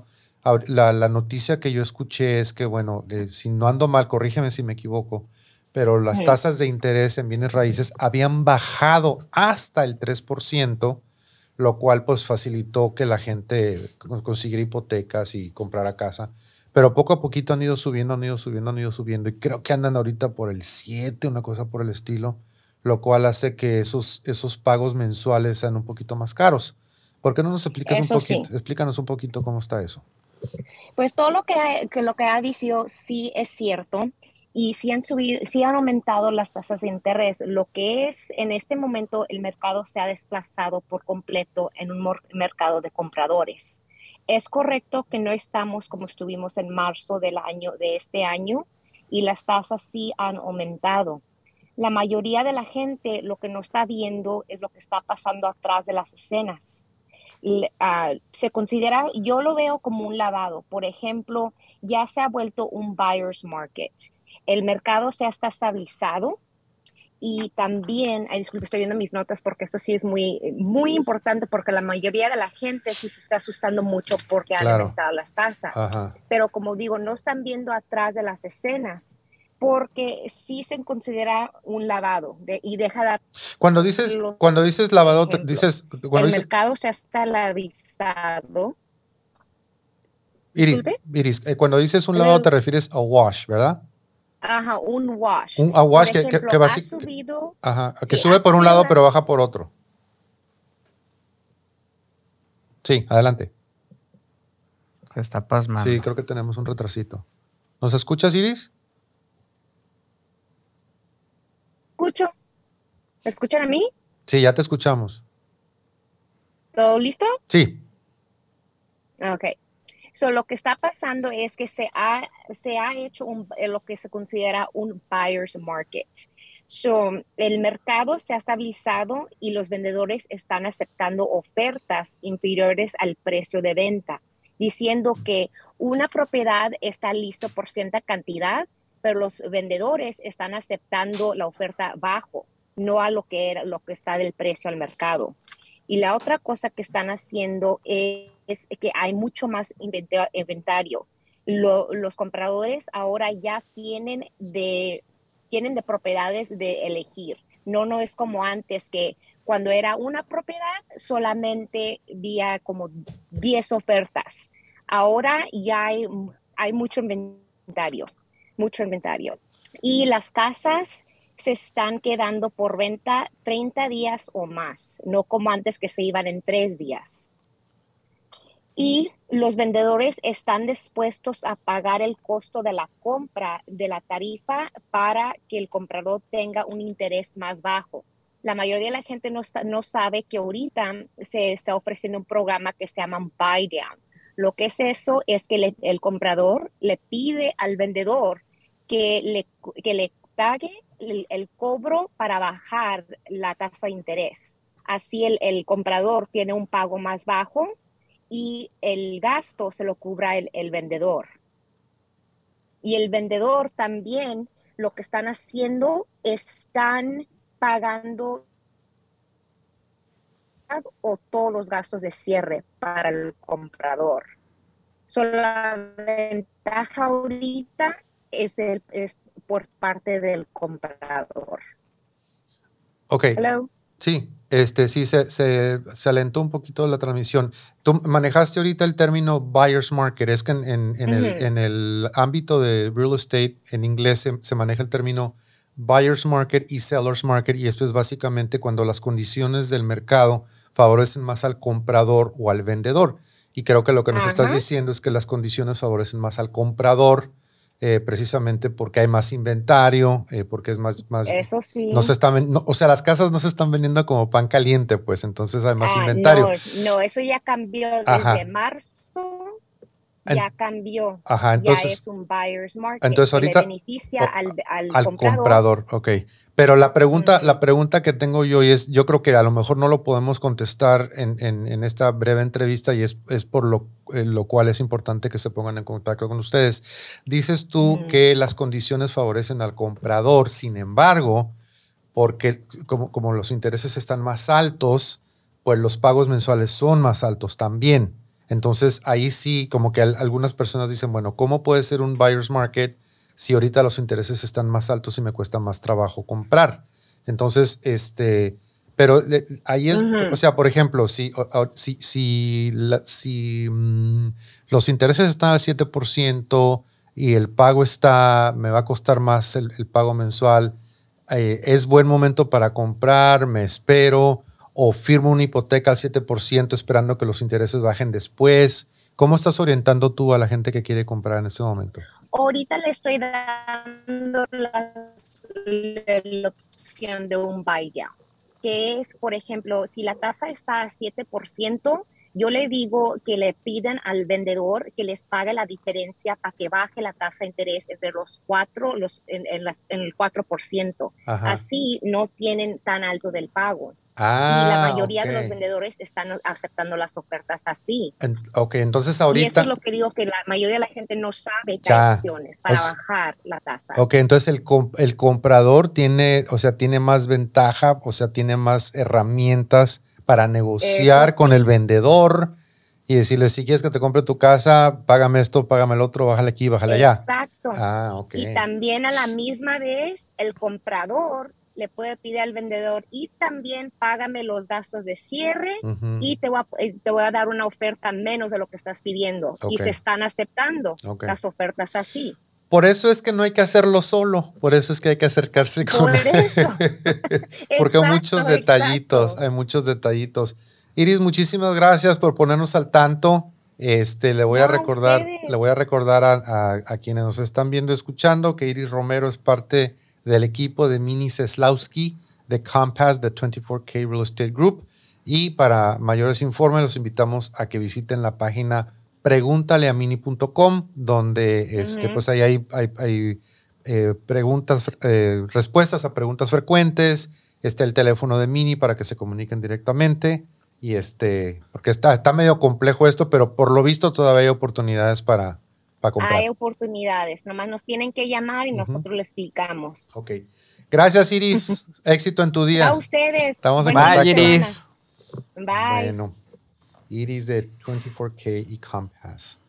la, la, noticia que yo escuché es que, bueno, si no ando mal, corrígeme si me equivoco, pero las tasas de interés en bienes raíces habían bajado hasta el 3%, lo cual pues facilitó que la gente consiguiera hipotecas y comprara casa. Pero poco a poquito han ido subiendo, han ido subiendo, han ido subiendo y creo que andan ahorita por el 7, una cosa por el estilo, lo cual hace que esos, esos pagos mensuales sean un poquito más caros. ¿Por qué no nos explicas un poquito? Explícanos un poquito cómo está eso. Pues todo lo que, que, lo que ha dicho sí es cierto y sí han subido, sí han aumentado las tasas de interés. Lo que es en este momento el mercado se ha desplazado por completo en un mercado de compradores. Es correcto que no estamos como estuvimos en marzo del año de este año y las tasas sí han aumentado. La mayoría de la gente lo que no está viendo es lo que está pasando atrás de las escenas. Ah, se considera, yo lo veo como un lavado. Por ejemplo, ya se ha vuelto un buyer's market. El mercado se ha estabilizado y también, ay, disculpe, estoy viendo mis notas porque esto sí es muy, muy importante porque la mayoría de la gente sí se está asustando mucho porque han aumentado las tasas. Pero como digo, no están viendo atrás de las escenas porque sí se considera un lavado y deja de... Cuando dices, cuando dices lavado, dices... Cuando el mercado se ha estabilizado. Iris, Iris eh, cuando dices un lavado te refieres a wash, ¿verdad? Ajá, un wash. Un wash que, que, que, subido, ajá, que sube por un lado pero baja por otro. Sí, adelante. Se está pasmando. Sí, creo que tenemos un retrasito. ¿Nos escuchas, Iris? Escucho. ¿Me escuchan a mí? Sí, ya te escuchamos. ¿Todo listo? Sí. Ok. So, lo que está pasando es que se ha, se ha hecho un, eh, lo que se considera un buyer's market. So, el mercado se ha estabilizado y los vendedores están aceptando ofertas inferiores al precio de venta, diciendo que una propiedad está listo por cierta cantidad, pero los vendedores están aceptando la oferta bajo, no a lo que era lo que está del precio al mercado. Y la otra cosa que están haciendo es, que hay mucho más inventario. los compradores ahora ya tienen de, tienen de propiedades de elegir. No, no es como antes que cuando era una propiedad solamente había como 10 ofertas. Ahora ya hay, hay mucho inventario, mucho inventario. Y las casas se están quedando por venta 30 días o más, no como antes que se iban en tres días. Y los vendedores están dispuestos a pagar el costo de la compra de la tarifa para que el comprador tenga un interés más bajo. La mayoría de la gente no, no sabe que ahorita se está ofreciendo un programa que se llama Buy Down. Lo que es eso es que el comprador le pide al vendedor que le, que le pague el, cobro para bajar la tasa de interés. Así el, comprador tiene un pago más bajo y el gasto se lo cubra el, el vendedor. Y el vendedor también lo que están haciendo están pagando o todos los gastos de cierre para el comprador. So, la ventaja ahorita es, el, es por parte del comprador. Ok. Sí, este, sí, se, se, alentó un poquito la transmisión. Tú manejaste ahorita el término buyer's market. Es que en, en, el, en el, ámbito de real estate, en inglés se, se, maneja el término buyer's market y seller's market. Y esto es básicamente cuando las condiciones del mercado favorecen más al comprador o al vendedor. Y creo que lo que nos estás diciendo es que las condiciones favorecen más al comprador eh, precisamente porque hay más inventario, eh, porque es más, más... Eso sí. No se están, o sea, las casas no se están vendiendo como pan caliente, pues entonces hay más ah, inventario. No, eso ya cambió desde marzo. Ya cambió. Ajá, entonces. Ya es un buyer's market. Entonces ahorita. Que beneficia al, al, comprador. comprador. Ok. Pero la pregunta, la pregunta que tengo yo y es, yo creo que a lo mejor no lo podemos contestar en, en, esta breve entrevista y es, es por lo, eh, lo, cual es importante que se pongan en contacto con ustedes. Dices tú que las condiciones favorecen al comprador, sin embargo, porque como, como los intereses están más altos, pues los pagos mensuales son más altos también. Entonces ahí sí, como que algunas personas dicen, bueno, ¿cómo puede ser un buyer's market? Si ahorita los intereses están más altos y me cuesta más trabajo comprar. Entonces, este, pero ahí es, o sea, por ejemplo, si, si, si, si mm, los intereses están al 7% y el pago está, me va a costar más el, pago mensual, eh, es buen momento para comprar, me espero, o firmo una hipoteca al 7% esperando que los intereses bajen después. ¿Cómo estás orientando tú a la gente que quiere comprar en este momento? Ahorita le estoy dando la, la opción de un buy down, que es, por ejemplo, si la tasa está a 7%, yo le digo que le piden al vendedor que les pague la diferencia para que baje la tasa de interés entre los 4, los, en, en, en el 4%. Así no tienen tan alto del pago. Ah, y la ah, mayoría de los vendedores están aceptando las ofertas así. ok, entonces ahorita... Y eso es lo que digo, que la mayoría de la gente no sabe que hay opciones para bajar la tasa. Ok, entonces el, el comprador tiene, o sea, tiene más ventaja, o sea, tiene más herramientas para negociar con el vendedor y decirle, si quieres que te compre tu casa, págame esto, págame el otro, bájale aquí, bájale allá. Exacto. Ah, ok. Y también a la misma vez, el comprador le puede pedir al vendedor y también págame los gastos de cierre y te voy, a, eh, te voy a dar una oferta menos de lo que estás pidiendo. Y se están aceptando las ofertas así. Por eso es que no hay que hacerlo solo, por eso es que hay que acercarse con Por eso. Porque hay muchos detallitos, hay muchos detallitos. Iris, muchísimas gracias por ponernos al tanto. Este, le voy a recordar, le voy a recordar a, a, quienes nos están viendo escuchando que Iris Romero es parte del equipo de Mini Seslowski de Compass de 24K Real Estate Group. Y para mayores informes, los invitamos a que visiten la página pregúntaleamini.com, donde este, pues ahí hay, hay, eh, preguntas, eh, respuestas a preguntas frecuentes. Está el teléfono de Mini para que se comuniquen directamente. Y este, porque está, está medio complejo esto, pero por lo visto todavía hay oportunidades para, hay oportunidades, nomás nos tienen que llamar y nosotros les explicamos. Ok. Gracias, Iris. Éxito en tu día. A ustedes. Estamos en Bye, Iris. Bye. Bueno, Iris de 24K y Compass.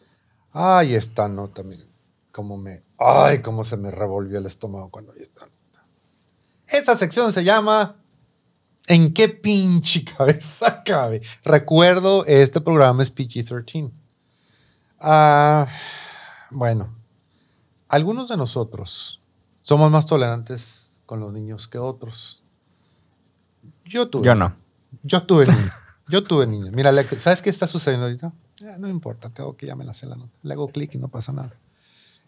Ay, esta nota, miren, cómo me, ay, cómo se me revolvió el estómago cuando vi esta nota. Esta sección se llama ¿En qué pinche cabeza cabe? Recuerdo, este programa es PG-13. Ah... Bueno, algunos de nosotros somos más tolerantes con los niños que otros. Yo tuve. Yo no. Yo tuve niños. Yo tuve niños. Mira, ¿sabes qué está sucediendo ahorita? Eh, no importa, tengo que ya me la sé la nota. Le hago clic y no pasa nada.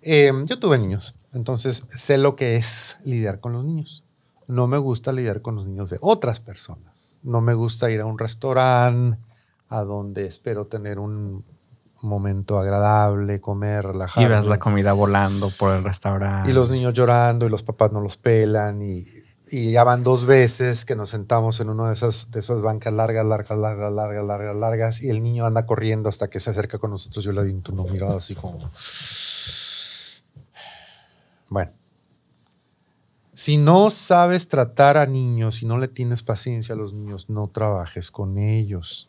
Em, yo tuve niños, entonces sé lo que es lidiar con los niños. No me gusta lidiar con los niños de otras personas. No me gusta ir a un restaurante a donde espero tener un momento agradable, comer, relajar. Y ves la comida volando por el restaurante. Y los niños llorando y los papás no los pelan y, y ya van dos veces que nos sentamos en una de esas, de esas bancas largas, largas, largas, largas, largas, largas y el niño anda corriendo hasta que se acerca con nosotros. Yo le di una mirada así como... Bueno. Si no sabes tratar a niños, si no le tienes paciencia a los niños, no trabajes con ellos.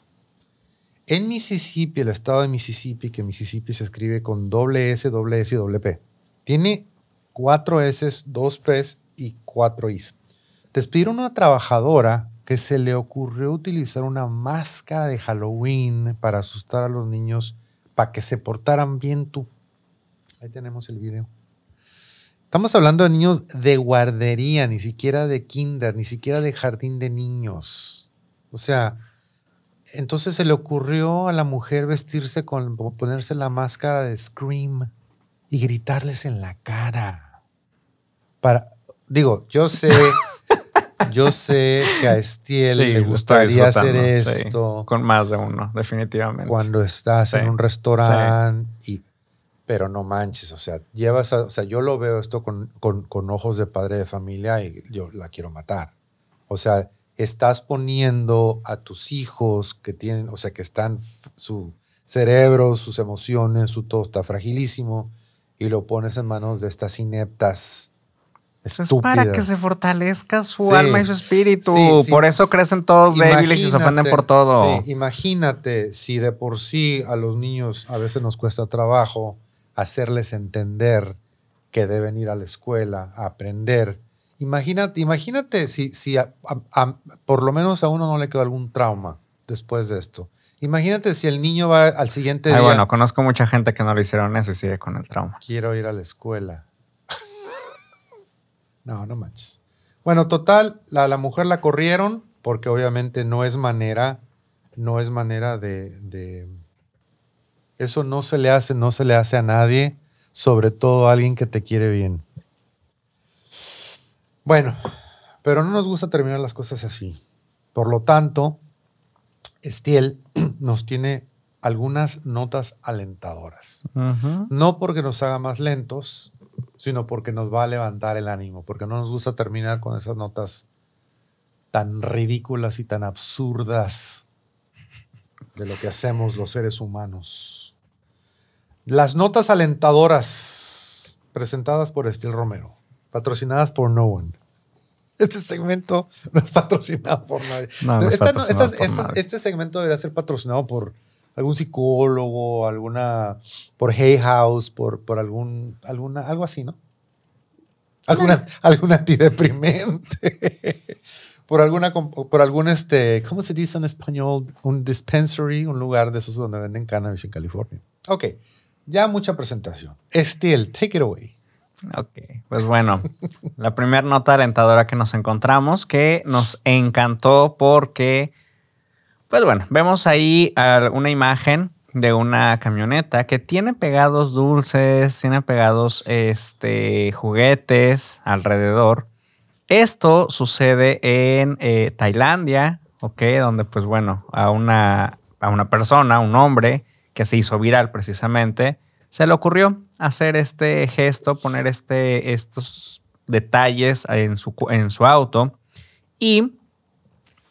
En Mississippi, el estado de Mississippi, que Mississippi se escribe con doble S, doble S y doble P, tiene cuatro S, dos P y cuatro Is. Despidieron a una trabajadora que se le ocurrió utilizar una máscara de Halloween para asustar a los niños para que se portaran bien tú. Ahí tenemos el video. Estamos hablando de niños de guardería, ni siquiera de kinder, ni siquiera de jardín de niños. O sea, entonces se le ocurrió a la mujer vestirse con, ponerse la máscara de Scream y gritarles en la cara. Para, digo, yo sé, yo sé que a Estiel le gustaría hacer esto. con más de uno, definitivamente. Cuando estás en un restaurante y pero no manches, o sea, llevas, o sea, yo lo veo esto con, con, con ojos de padre de familia y yo la quiero matar. O sea, estás poniendo a tus hijos que tienen, o sea, que están, su cerebro, sus emociones, su todo está fragilísimo y lo pones en manos de estas ineptas. Eso es para que se fortalezca su alma y su espíritu. por eso crecen todos débiles y se ofenden por todo. imagínate si de por sí a los niños a veces nos cuesta trabajo hacerles entender que deben ir a la escuela a aprender Imagínate, imagínate si, si por lo menos a uno no le quedó algún trauma después de esto. Imagínate si el niño va al siguiente día. Bueno, conozco mucha gente que no le hicieron eso y sigue con el trauma. Quiero ir a la escuela. no, no manches. Bueno, total, la, la mujer la corrieron porque obviamente no es manera, no es manera de, de, Eso no se le hace, no se le hace a nadie, sobre todo a alguien que te quiere bien. Bueno, pero no nos gusta terminar las cosas así. Por lo tanto, Estiel nos tiene algunas notas alentadoras. No porque nos haga más lentos, sino porque nos va a levantar el ánimo, porque no nos gusta terminar con esas notas tan ridículas y tan absurdas de lo que hacemos los seres humanos. Las notas alentadoras presentadas por Estil Romero, patrocinadas por No One. Este segmento no es patrocinado por nadie. Este segmento debería ser patrocinado por algún psicólogo, alguna, por Hay House, por, por algún, alguna, algo así, ¿no? Alguna, algún antideprimente. por alguna, por algún, este, ¿cómo se dice en español? Un dispensary, un lugar de esos donde venden cannabis en California. Ok, ya mucha presentación. Still, take it away. Ok, pues bueno, la primera nota alentadora que nos encontramos, que nos encantó porque pues bueno, vemos ahí una imagen de una camioneta que tiene pegados dulces, tiene pegados este, juguetes alrededor. Esto sucede en eh, Tailandia, ¿ok? Donde pues bueno, a una, a una persona, un hombre que se hizo viral precisamente, se le ocurrió hacer este gesto, poner este, estos detalles en su, en su auto y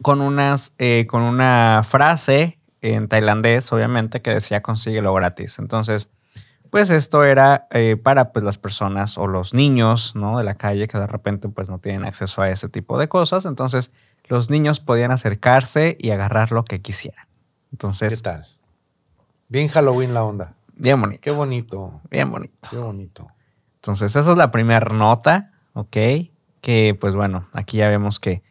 con, unas, eh, con una frase en tailandés, obviamente, que decía consíguelo gratis. Entonces, pues esto era eh, para pues, las personas o los niños ¿no? de la calle que de repente pues, no tienen acceso a ese tipo de cosas. Entonces, los niños podían acercarse y agarrar lo que quisieran. Entonces, ¿qué tal? Bien Halloween la onda. Bien bonito. Qué bonito. Bien bonito. Qué bonito. Entonces, esa es la primera nota, ¿ok? Que pues bueno, aquí ya vemos que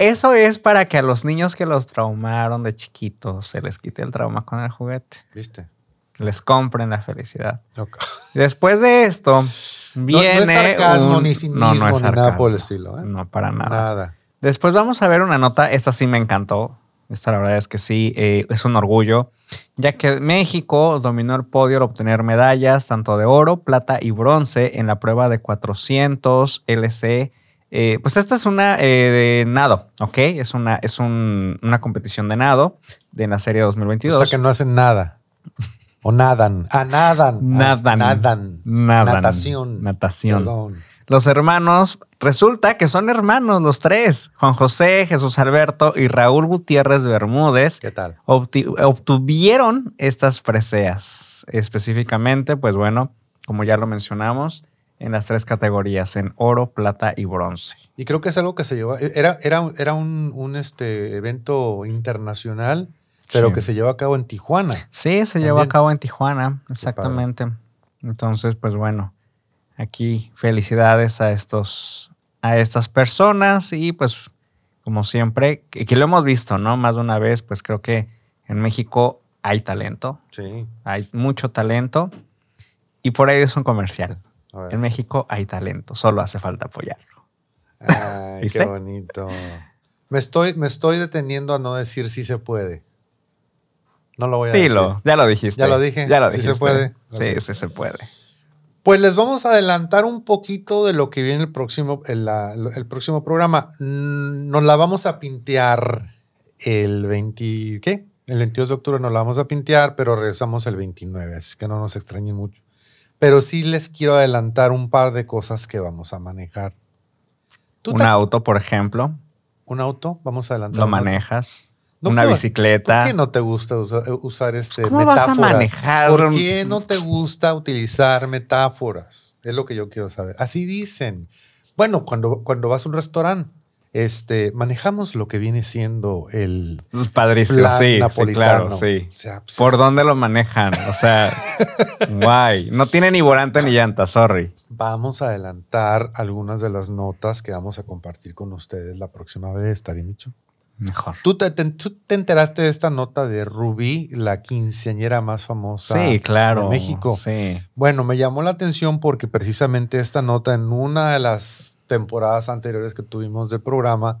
eso es para que a los niños que los traumaron de chiquitos se les quite el trauma con el juguete. ¿Viste? Les compren la felicidad. Después de esto, viene. No, es sarcasmo, ni cinismo, ni nada por el estilo. ¿eh? No, para nada. Nada. Después vamos a ver una nota. Esta sí me encantó. Esta la verdad es que sí, eh, es un orgullo, ya que México dominó el podio al obtener medallas tanto de oro, plata y bronce en la prueba de 400 LC eh, pues esta es una eh, de nado, ¿ok? Es una, es una competición de nado de la serie 2022. O sea que no hacen nada. O nadan. Ah, nadan. Nadan. nadan. Nadan. Natación. Natación. Perdón. Los hermanos, resulta que son hermanos los tres. Juan José, Jesús Alberto y Raúl Gutiérrez Bermúdez. ¿Qué tal? obtuvieron estas preseas. Específicamente, pues bueno, como ya lo mencionamos, en las tres categorías, en oro, plata y bronce. Y creo que es algo que se lleva, era, era, era un, este, evento internacional, pero que se lleva a cabo en Tijuana. Sí, se llevó a cabo en Tijuana, exactamente. Entonces, pues bueno, aquí felicidades a estos, a estas personas y pues como siempre, que, lo hemos visto, ¿no? Más de una vez, pues creo que en México hay talento. Sí. Hay mucho talento. Y por ahí es un comercial. En México hay talento, solo hace falta apoyarlo. Ay, qué bonito. Me estoy, me estoy deteniendo a no decir si se puede. No lo voy a Dilo, decir. ya lo dijiste. Ya lo dije. Ya lo dijiste. ¿Sí se puede? Sí, sí se puede. Pues les vamos a adelantar un poquito de lo que viene el próximo, el, el próximo programa. Mm, nos la vamos a pintear el 20, ¿qué? El 22 de octubre nos la vamos a pintear, pero regresamos el 29, así que no nos extrañen mucho pero sí les quiero adelantar un par de cosas que vamos a manejar. un auto, por ejemplo. ¿Un auto? Vamos a adelantar. ¿Lo manejas? Una bicicleta. ¿Por qué no te gusta usar, este ¿Cómo vas a manejar? ¿Por qué no te gusta utilizar metáforas? Es lo que yo quiero saber. Así dicen. Bueno, cuando, cuando vas a un restaurante, este, manejamos lo que viene siendo el padrísimo, sí, claro, sí. Pues, ¿Por dónde lo manejan? O sea, guay. No tiene ni volante ni llanta, sorry. Vamos a adelantar algunas de las notas que vamos a compartir con ustedes la próxima vez, ¿está bien? Mejor. ¿Tú te, enteraste de esta nota de Rubí, la quinceañera más famosa claro, de México? Sí. Bueno, me llamó la atención porque precisamente esta nota en una de las temporadas anteriores que tuvimos del programa,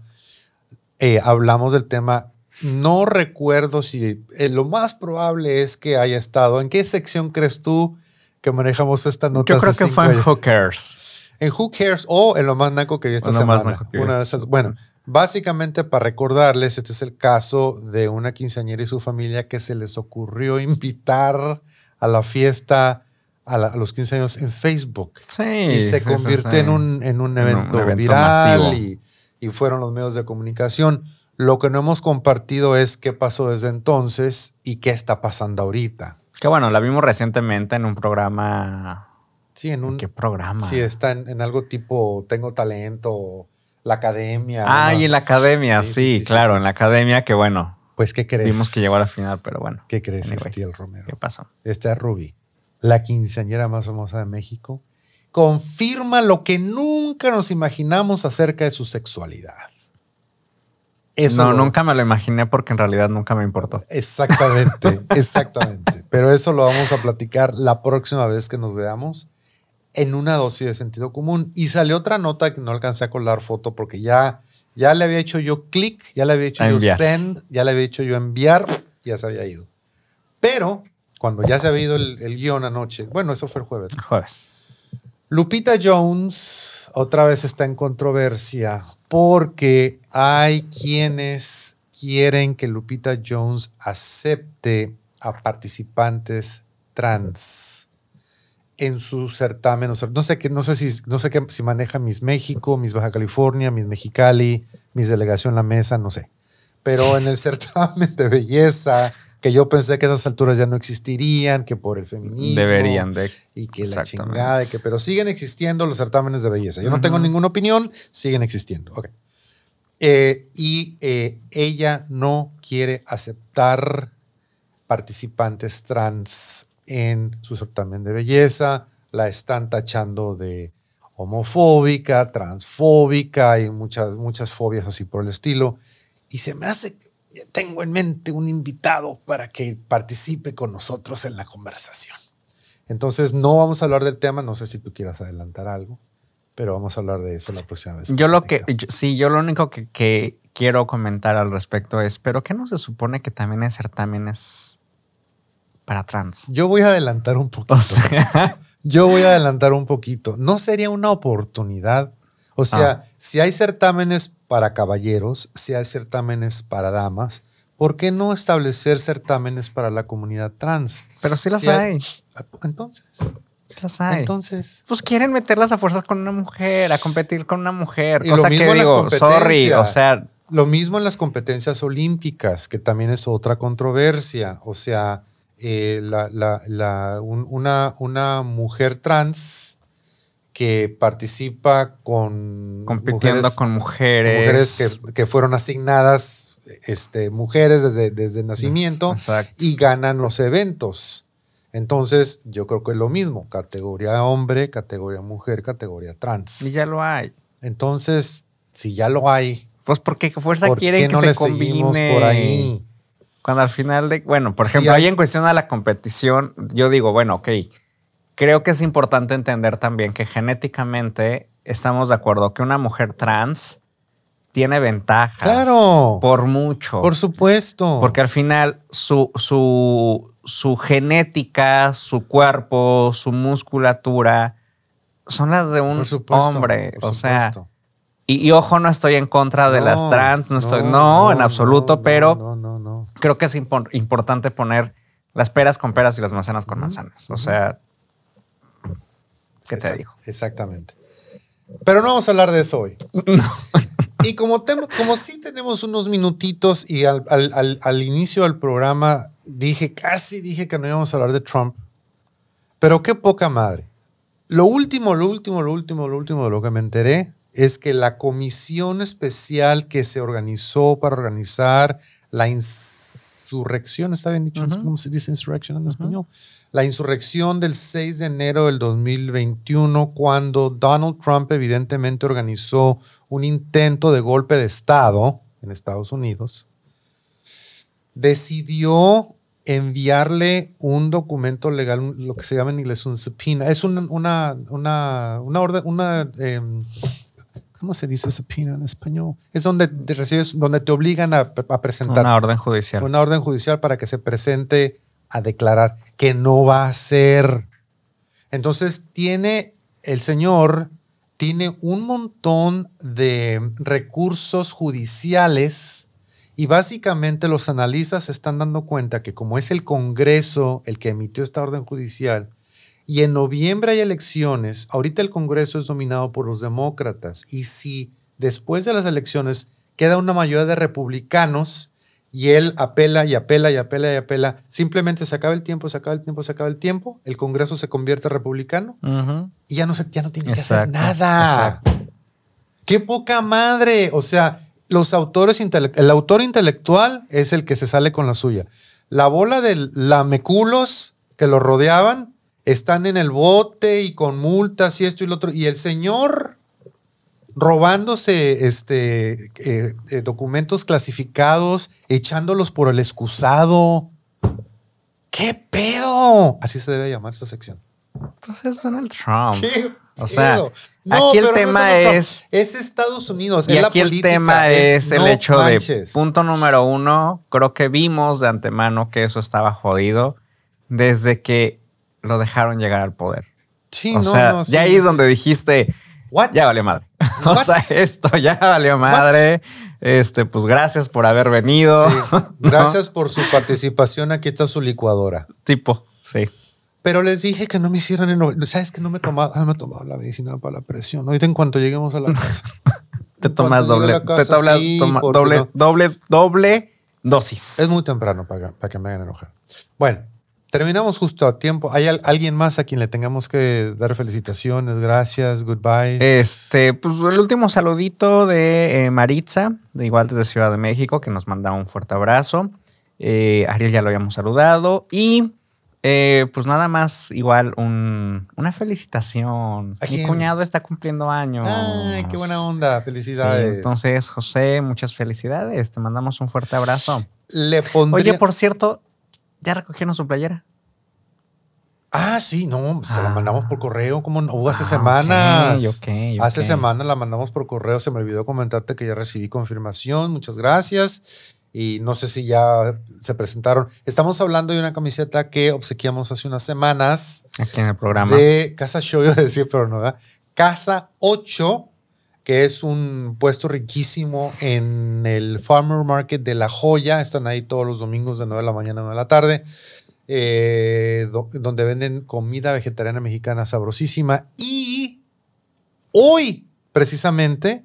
eh, hablamos del tema. No recuerdo si eh, lo más probable es que haya estado. ¿En qué sección crees tú que manejamos esta nota? Yo creo que fue en Who Cares. En Who Cares o en lo más naco que vi esta semana. Una de esas. Bueno. Básicamente, para recordarles, este es el caso de una quinceañera y su familia que se les ocurrió invitar a la fiesta a, los 15 años en Facebook. Sí. Y se convirtió en, un, en un evento, viral y, y, fueron los medios de comunicación. Lo que no hemos compartido es qué pasó desde entonces y qué está pasando ahorita. Que bueno, la vimos recientemente en un programa. Sí, en un. ¿Qué programa? Sí, está en, en algo tipo Tengo Talento la academia. Ah, y en la academia, sí, claro, en la academia que bueno. Pues, ¿qué crees? Vimos que llegó a la final, pero bueno. ¿Qué crees, Estiel Romero? ¿Qué pasó? Esta es Ruby, la quinceañera más famosa de México, confirma lo que nunca nos imaginamos acerca de su sexualidad. Eso no, nunca me lo imaginé porque en realidad nunca me importó. Exactamente, exactamente. Pero eso lo vamos a platicar la próxima vez que nos veamos en una dosis de sentido común. Y salió otra nota que no alcancé a colar foto porque ya, ya le había hecho yo clic, ya le había hecho yo send, ya le había hecho yo enviar, ya se había ido. Pero cuando ya se había ido el, guion anoche, bueno, eso fue el jueves. jueves. Lupita Jones otra vez está en controversia porque hay quienes quieren que Lupita Jones acepte a participantes trans en su certamen. no sé, qué, no sé, si, no sé qué, si maneja Miss México, Miss Baja California, Miss Mexicali, Miss Delegación La Mesa, no sé. Pero en el certamen de belleza, que yo pensé que a esas alturas ya no existirían, que por el feminismo. Deberían de. Y que la chingada, que, pero siguen existiendo los certámenes de belleza. Yo no tengo ninguna opinión, siguen existiendo. Ok. Eh, y eh, ella no quiere aceptar participantes trans en su certamen de belleza, la están tachando de homofóbica, transfóbica y muchas, muchas fobias así por el estilo. Y se me hace, tengo en mente un invitado para que participe con nosotros en la conversación. Entonces, no vamos a hablar del tema, no sé si tú quieras adelantar algo, pero vamos a hablar de eso la próxima vez. Yo lo que, sí, yo lo único que, que, quiero comentar al respecto es, pero ¿qué no se supone que también hay certámenes para trans. Yo voy a adelantar un poquito. Yo voy a adelantar un poquito. ¿No sería una oportunidad? O sea, ah. si hay certámenes para caballeros, si hay certámenes para damas, ¿por qué no establecer certámenes para la comunidad trans? Pero sí las hay. Ah, entonces. Sí las hay. Entonces. Pues quieren meterlas a fuerzas con una mujer, a competir con una mujer. cosa que digo, sorry, o sea. Lo mismo en las competencias olímpicas, que también es otra controversia. O sea, eh, la, una, una mujer trans que participa con compitiendo con mujeres, mujeres que, fueron asignadas este, mujeres desde, desde nacimiento y ganan los eventos. Entonces, yo creo que es lo mismo, categoría hombre, categoría mujer, categoría trans. Y ya lo hay. Entonces, si ya lo hay, pues porque fuerza quiere que se combine por ahí? Cuando al final de, bueno, por ejemplo, ahí en cuestión de la competición, yo digo, bueno, ok, creo que es importante entender también que genéticamente estamos de acuerdo que una mujer trans tiene ventajas. Claro. Por mucho. Por supuesto. Porque al final su, su, su genética, su cuerpo, su musculatura son las de un hombre. o sea, y, ojo, no estoy en contra de las trans, no estoy, no, en absoluto, pero creo que es importante poner las peras con peras y las manzanas con manzanas. O sea, ¿qué te digo? Exactamente. Pero no vamos a hablar de eso hoy. Y como, como sí tenemos unos minutitos y al, al, inicio del programa dije, casi dije que no íbamos a hablar de Trump, pero qué poca madre. Lo último, lo último, lo último, lo último de lo que me enteré es que la comisión especial que se organizó para organizar la insurrección, ¿está bien dicho? ¿Cómo se dice insurrección en español? La insurrección del 6 de enero del 2021, cuando Donald Trump evidentemente organizó un intento de golpe de Estado en Estados Unidos, decidió enviarle un documento legal, lo que se llama en inglés un subpoena. Es una, una, una, una orden, una... Em, ¿Cómo se dice subpoena en español? Es donde te recibes, donde te obligan a, a presentar. Una orden judicial. Una orden judicial para que se presente a declarar que no va a ser. Entonces tiene el señor tiene un montón de recursos judiciales y básicamente los analistas se están dando cuenta que como es el Congreso el que emitió esta orden judicial y en noviembre hay elecciones, ahorita el Congreso es dominado por los demócratas y si después de las elecciones queda una mayoría de republicanos, y él apela y apela y apela y apela. Simplemente se acaba el tiempo, se acaba el tiempo, se acaba el tiempo. El Congreso se convierte republicano y ya no, se, ya no tiene que hacer nada. ¡Qué poca madre! O sea, los autores el autor intelectual es el que se sale con la suya. La bola de lameculos que lo rodeaban están en el bote y con multas y esto y lo otro. Y el señor robándose este, eh, eh, documentos clasificados, echándolos por el excusado. ¿Qué pedo? Así se debe llamar esta sección. Pues es Donald Trump. o sea, aquí el tema es, es, Estados Unidos. Y aquí el tema es, el hecho de punto número uno. Creo que vimos de antemano que eso estaba jodido desde que lo dejaron llegar al poder. Sí, o sea, ya ahí es donde dijiste, ya valió madre. o sea, esto ya valió madre. Este, pues gracias por haber venido. Gracias por su participación. Aquí está su licuadora. Tipo, sí. Pero les dije que no me hicieran enojar. ¿Sabes que no me he tomado, ah, me he tomado la medicina para la presión? Ahorita en cuanto lleguemos a la casa. te tomas doble, te doble, doble, doble dosis. Es muy temprano para, para que me hagan enojar. Bueno, Terminamos justo a tiempo. ¿Hay alguien más a quien le tengamos que dar felicitaciones? Gracias, goodbye. Este, pues el último saludito de eh, Maritza, de igual desde Ciudad de México, que nos manda un fuerte abrazo. Eh, Ariel ya lo habíamos saludado. Y eh, pues nada más, igual una felicitación. Mi cuñado está cumpliendo años. Ay, qué buena onda. Felicidades. entonces, José, muchas felicidades. Te mandamos un fuerte abrazo. Le pondría... Oye, por cierto, ¿Ya recogieron su playera? Ah, sí, no, se la mandamos por ah. correo, como hubo hace ah, semanas. Hace semanas la mandamos por correo, se me olvidó comentarte que ya recibí confirmación, muchas gracias. Y no sé si ya se presentaron. Estamos hablando de una camiseta que obsequiamos hace unas semanas. Aquí en el programa. De Casa Show, iba a decir, pero no. Casa 8, que es un puesto riquísimo en el Farmer Market de La Joya. Están ahí todos los domingos de 9 de la mañana a 9 de la tarde. Eh, donde venden comida vegetariana mexicana sabrosísima. Y hoy, precisamente,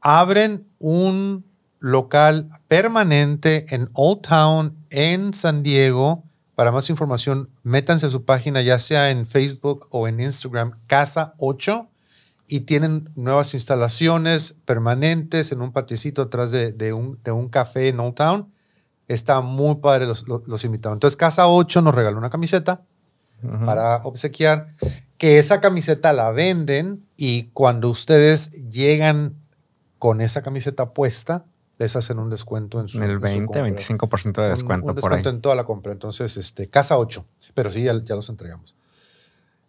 abren un local permanente en Old Town, en San Diego. Para más información, métanse a su página, ya sea en Facebook o en Instagram, Casa 8 y tienen nuevas instalaciones permanentes en un paticito atrás de, un, de un café en Old Town. Está muy padre los, los, invitados. Entonces, Casa 8 nos regaló una camiseta para obsequiar, que esa camiseta la venden y cuando ustedes llegan con esa camiseta puesta, les hacen un descuento en su El 20, 25% de descuento. Un, descuento en toda la compra. Entonces, este, Casa 8. Pero sí, ya, ya los entregamos.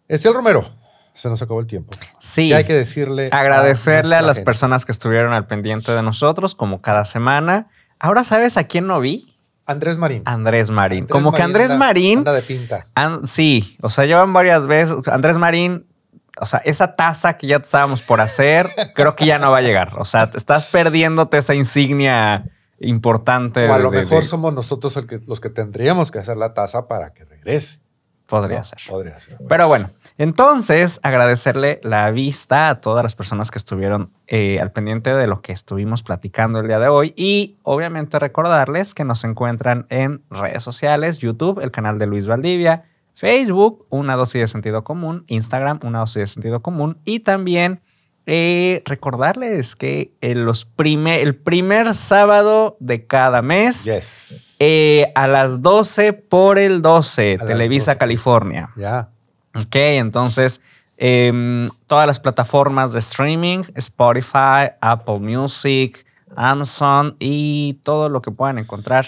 el Romero, se nos acabó el tiempo. Sí. hay que decirle. Agradecerle a, las personas que estuvieron al pendiente de nosotros, como cada semana. Ahora, ¿sabes a quién no vi? Andrés Marín. Andrés Marín. como que Andrés Marín. Anda de pinta. sí. O sea, llevan varias veces. Andrés Marín. O sea, esa taza que ya estábamos por hacer, creo que ya no va a llegar. O sea, estás perdiéndote esa insignia importante. O a lo mejor somos nosotros los que tendríamos que hacer la taza para que regrese. Podría ser. Podría ser. Pero bueno, entonces agradecerle la vista a todas las personas que estuvieron eh, al pendiente de lo que estuvimos platicando el día de hoy y obviamente recordarles que nos encuentran en redes sociales, YouTube, el canal de Luis Valdivia, Facebook, una dosis de sentido común, Instagram, una dosis de sentido común y también eh, recordarles que el, los el primer sábado de cada mes, eh, a las 12 por el 12, Televisa California. Ya. Ok, entonces em, todas las plataformas de streaming, Spotify, Apple Music, Amazon y todo lo que puedan encontrar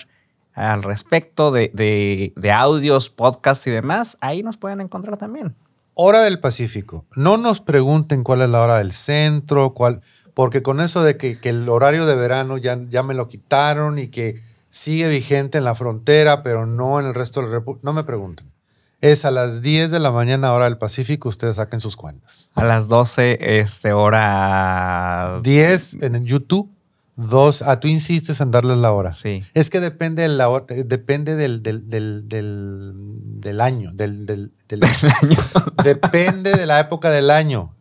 al respecto de, de audios, podcasts y demás, ahí nos pueden encontrar también. Hora del Pacífico. No nos pregunten cuál es la hora del centro, cuál, porque con eso de que, el horario de verano ya, ya me lo quitaron y que sigue vigente en la frontera, pero no en el resto de la República, no me pregunten. Es a las 10 de la mañana, hora del Pacífico, ustedes saquen sus cuentas. A las 12, este, hora... 10 en YouTube Dos, ah, tú insistes en darles la hora. Sí. Es que depende, de la hora, depende del, del, del, del, año. Del, del año. depende de la época del año.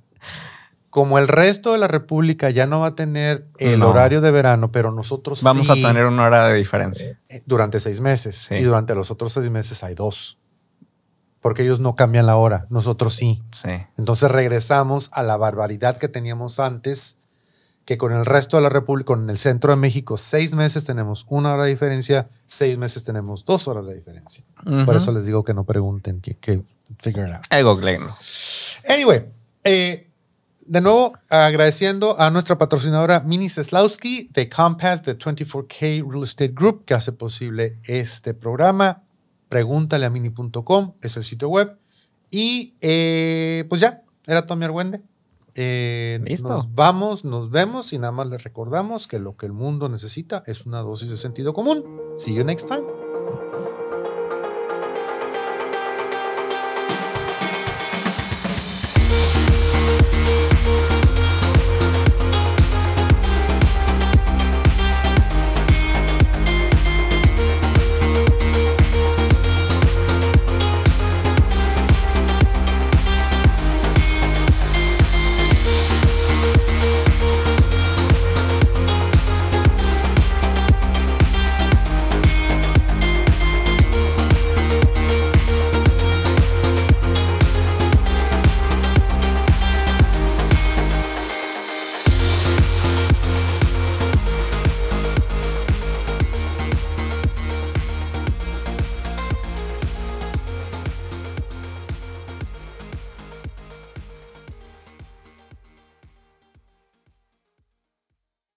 Como el resto de la República ya no va a tener el horario de verano, pero nosotros Vamos a tener una hora de diferencia. Eh, durante seis meses. Y durante los otros seis meses hay dos. Porque ellos no cambian la hora, nosotros sí. Sí. Entonces regresamos a la barbaridad que teníamos antes que con el resto de la República, con el centro de México, seis meses tenemos una hora de diferencia, seis meses tenemos dos horas de diferencia. Por eso les digo que no pregunten, que, que figure it out. Algo Anyway, eh, de nuevo agradeciendo a nuestra patrocinadora Mini Seslowski de Compass de 24K Real Estate Group que hace posible este programa. Pregúntale a mini.com, es el sitio web. Y eh, pues ya, era Tommy Argüende. Eh, Listo. Nos vamos, nos vemos y nada más les recordamos que lo que el mundo necesita es una dosis de sentido común. See you next time.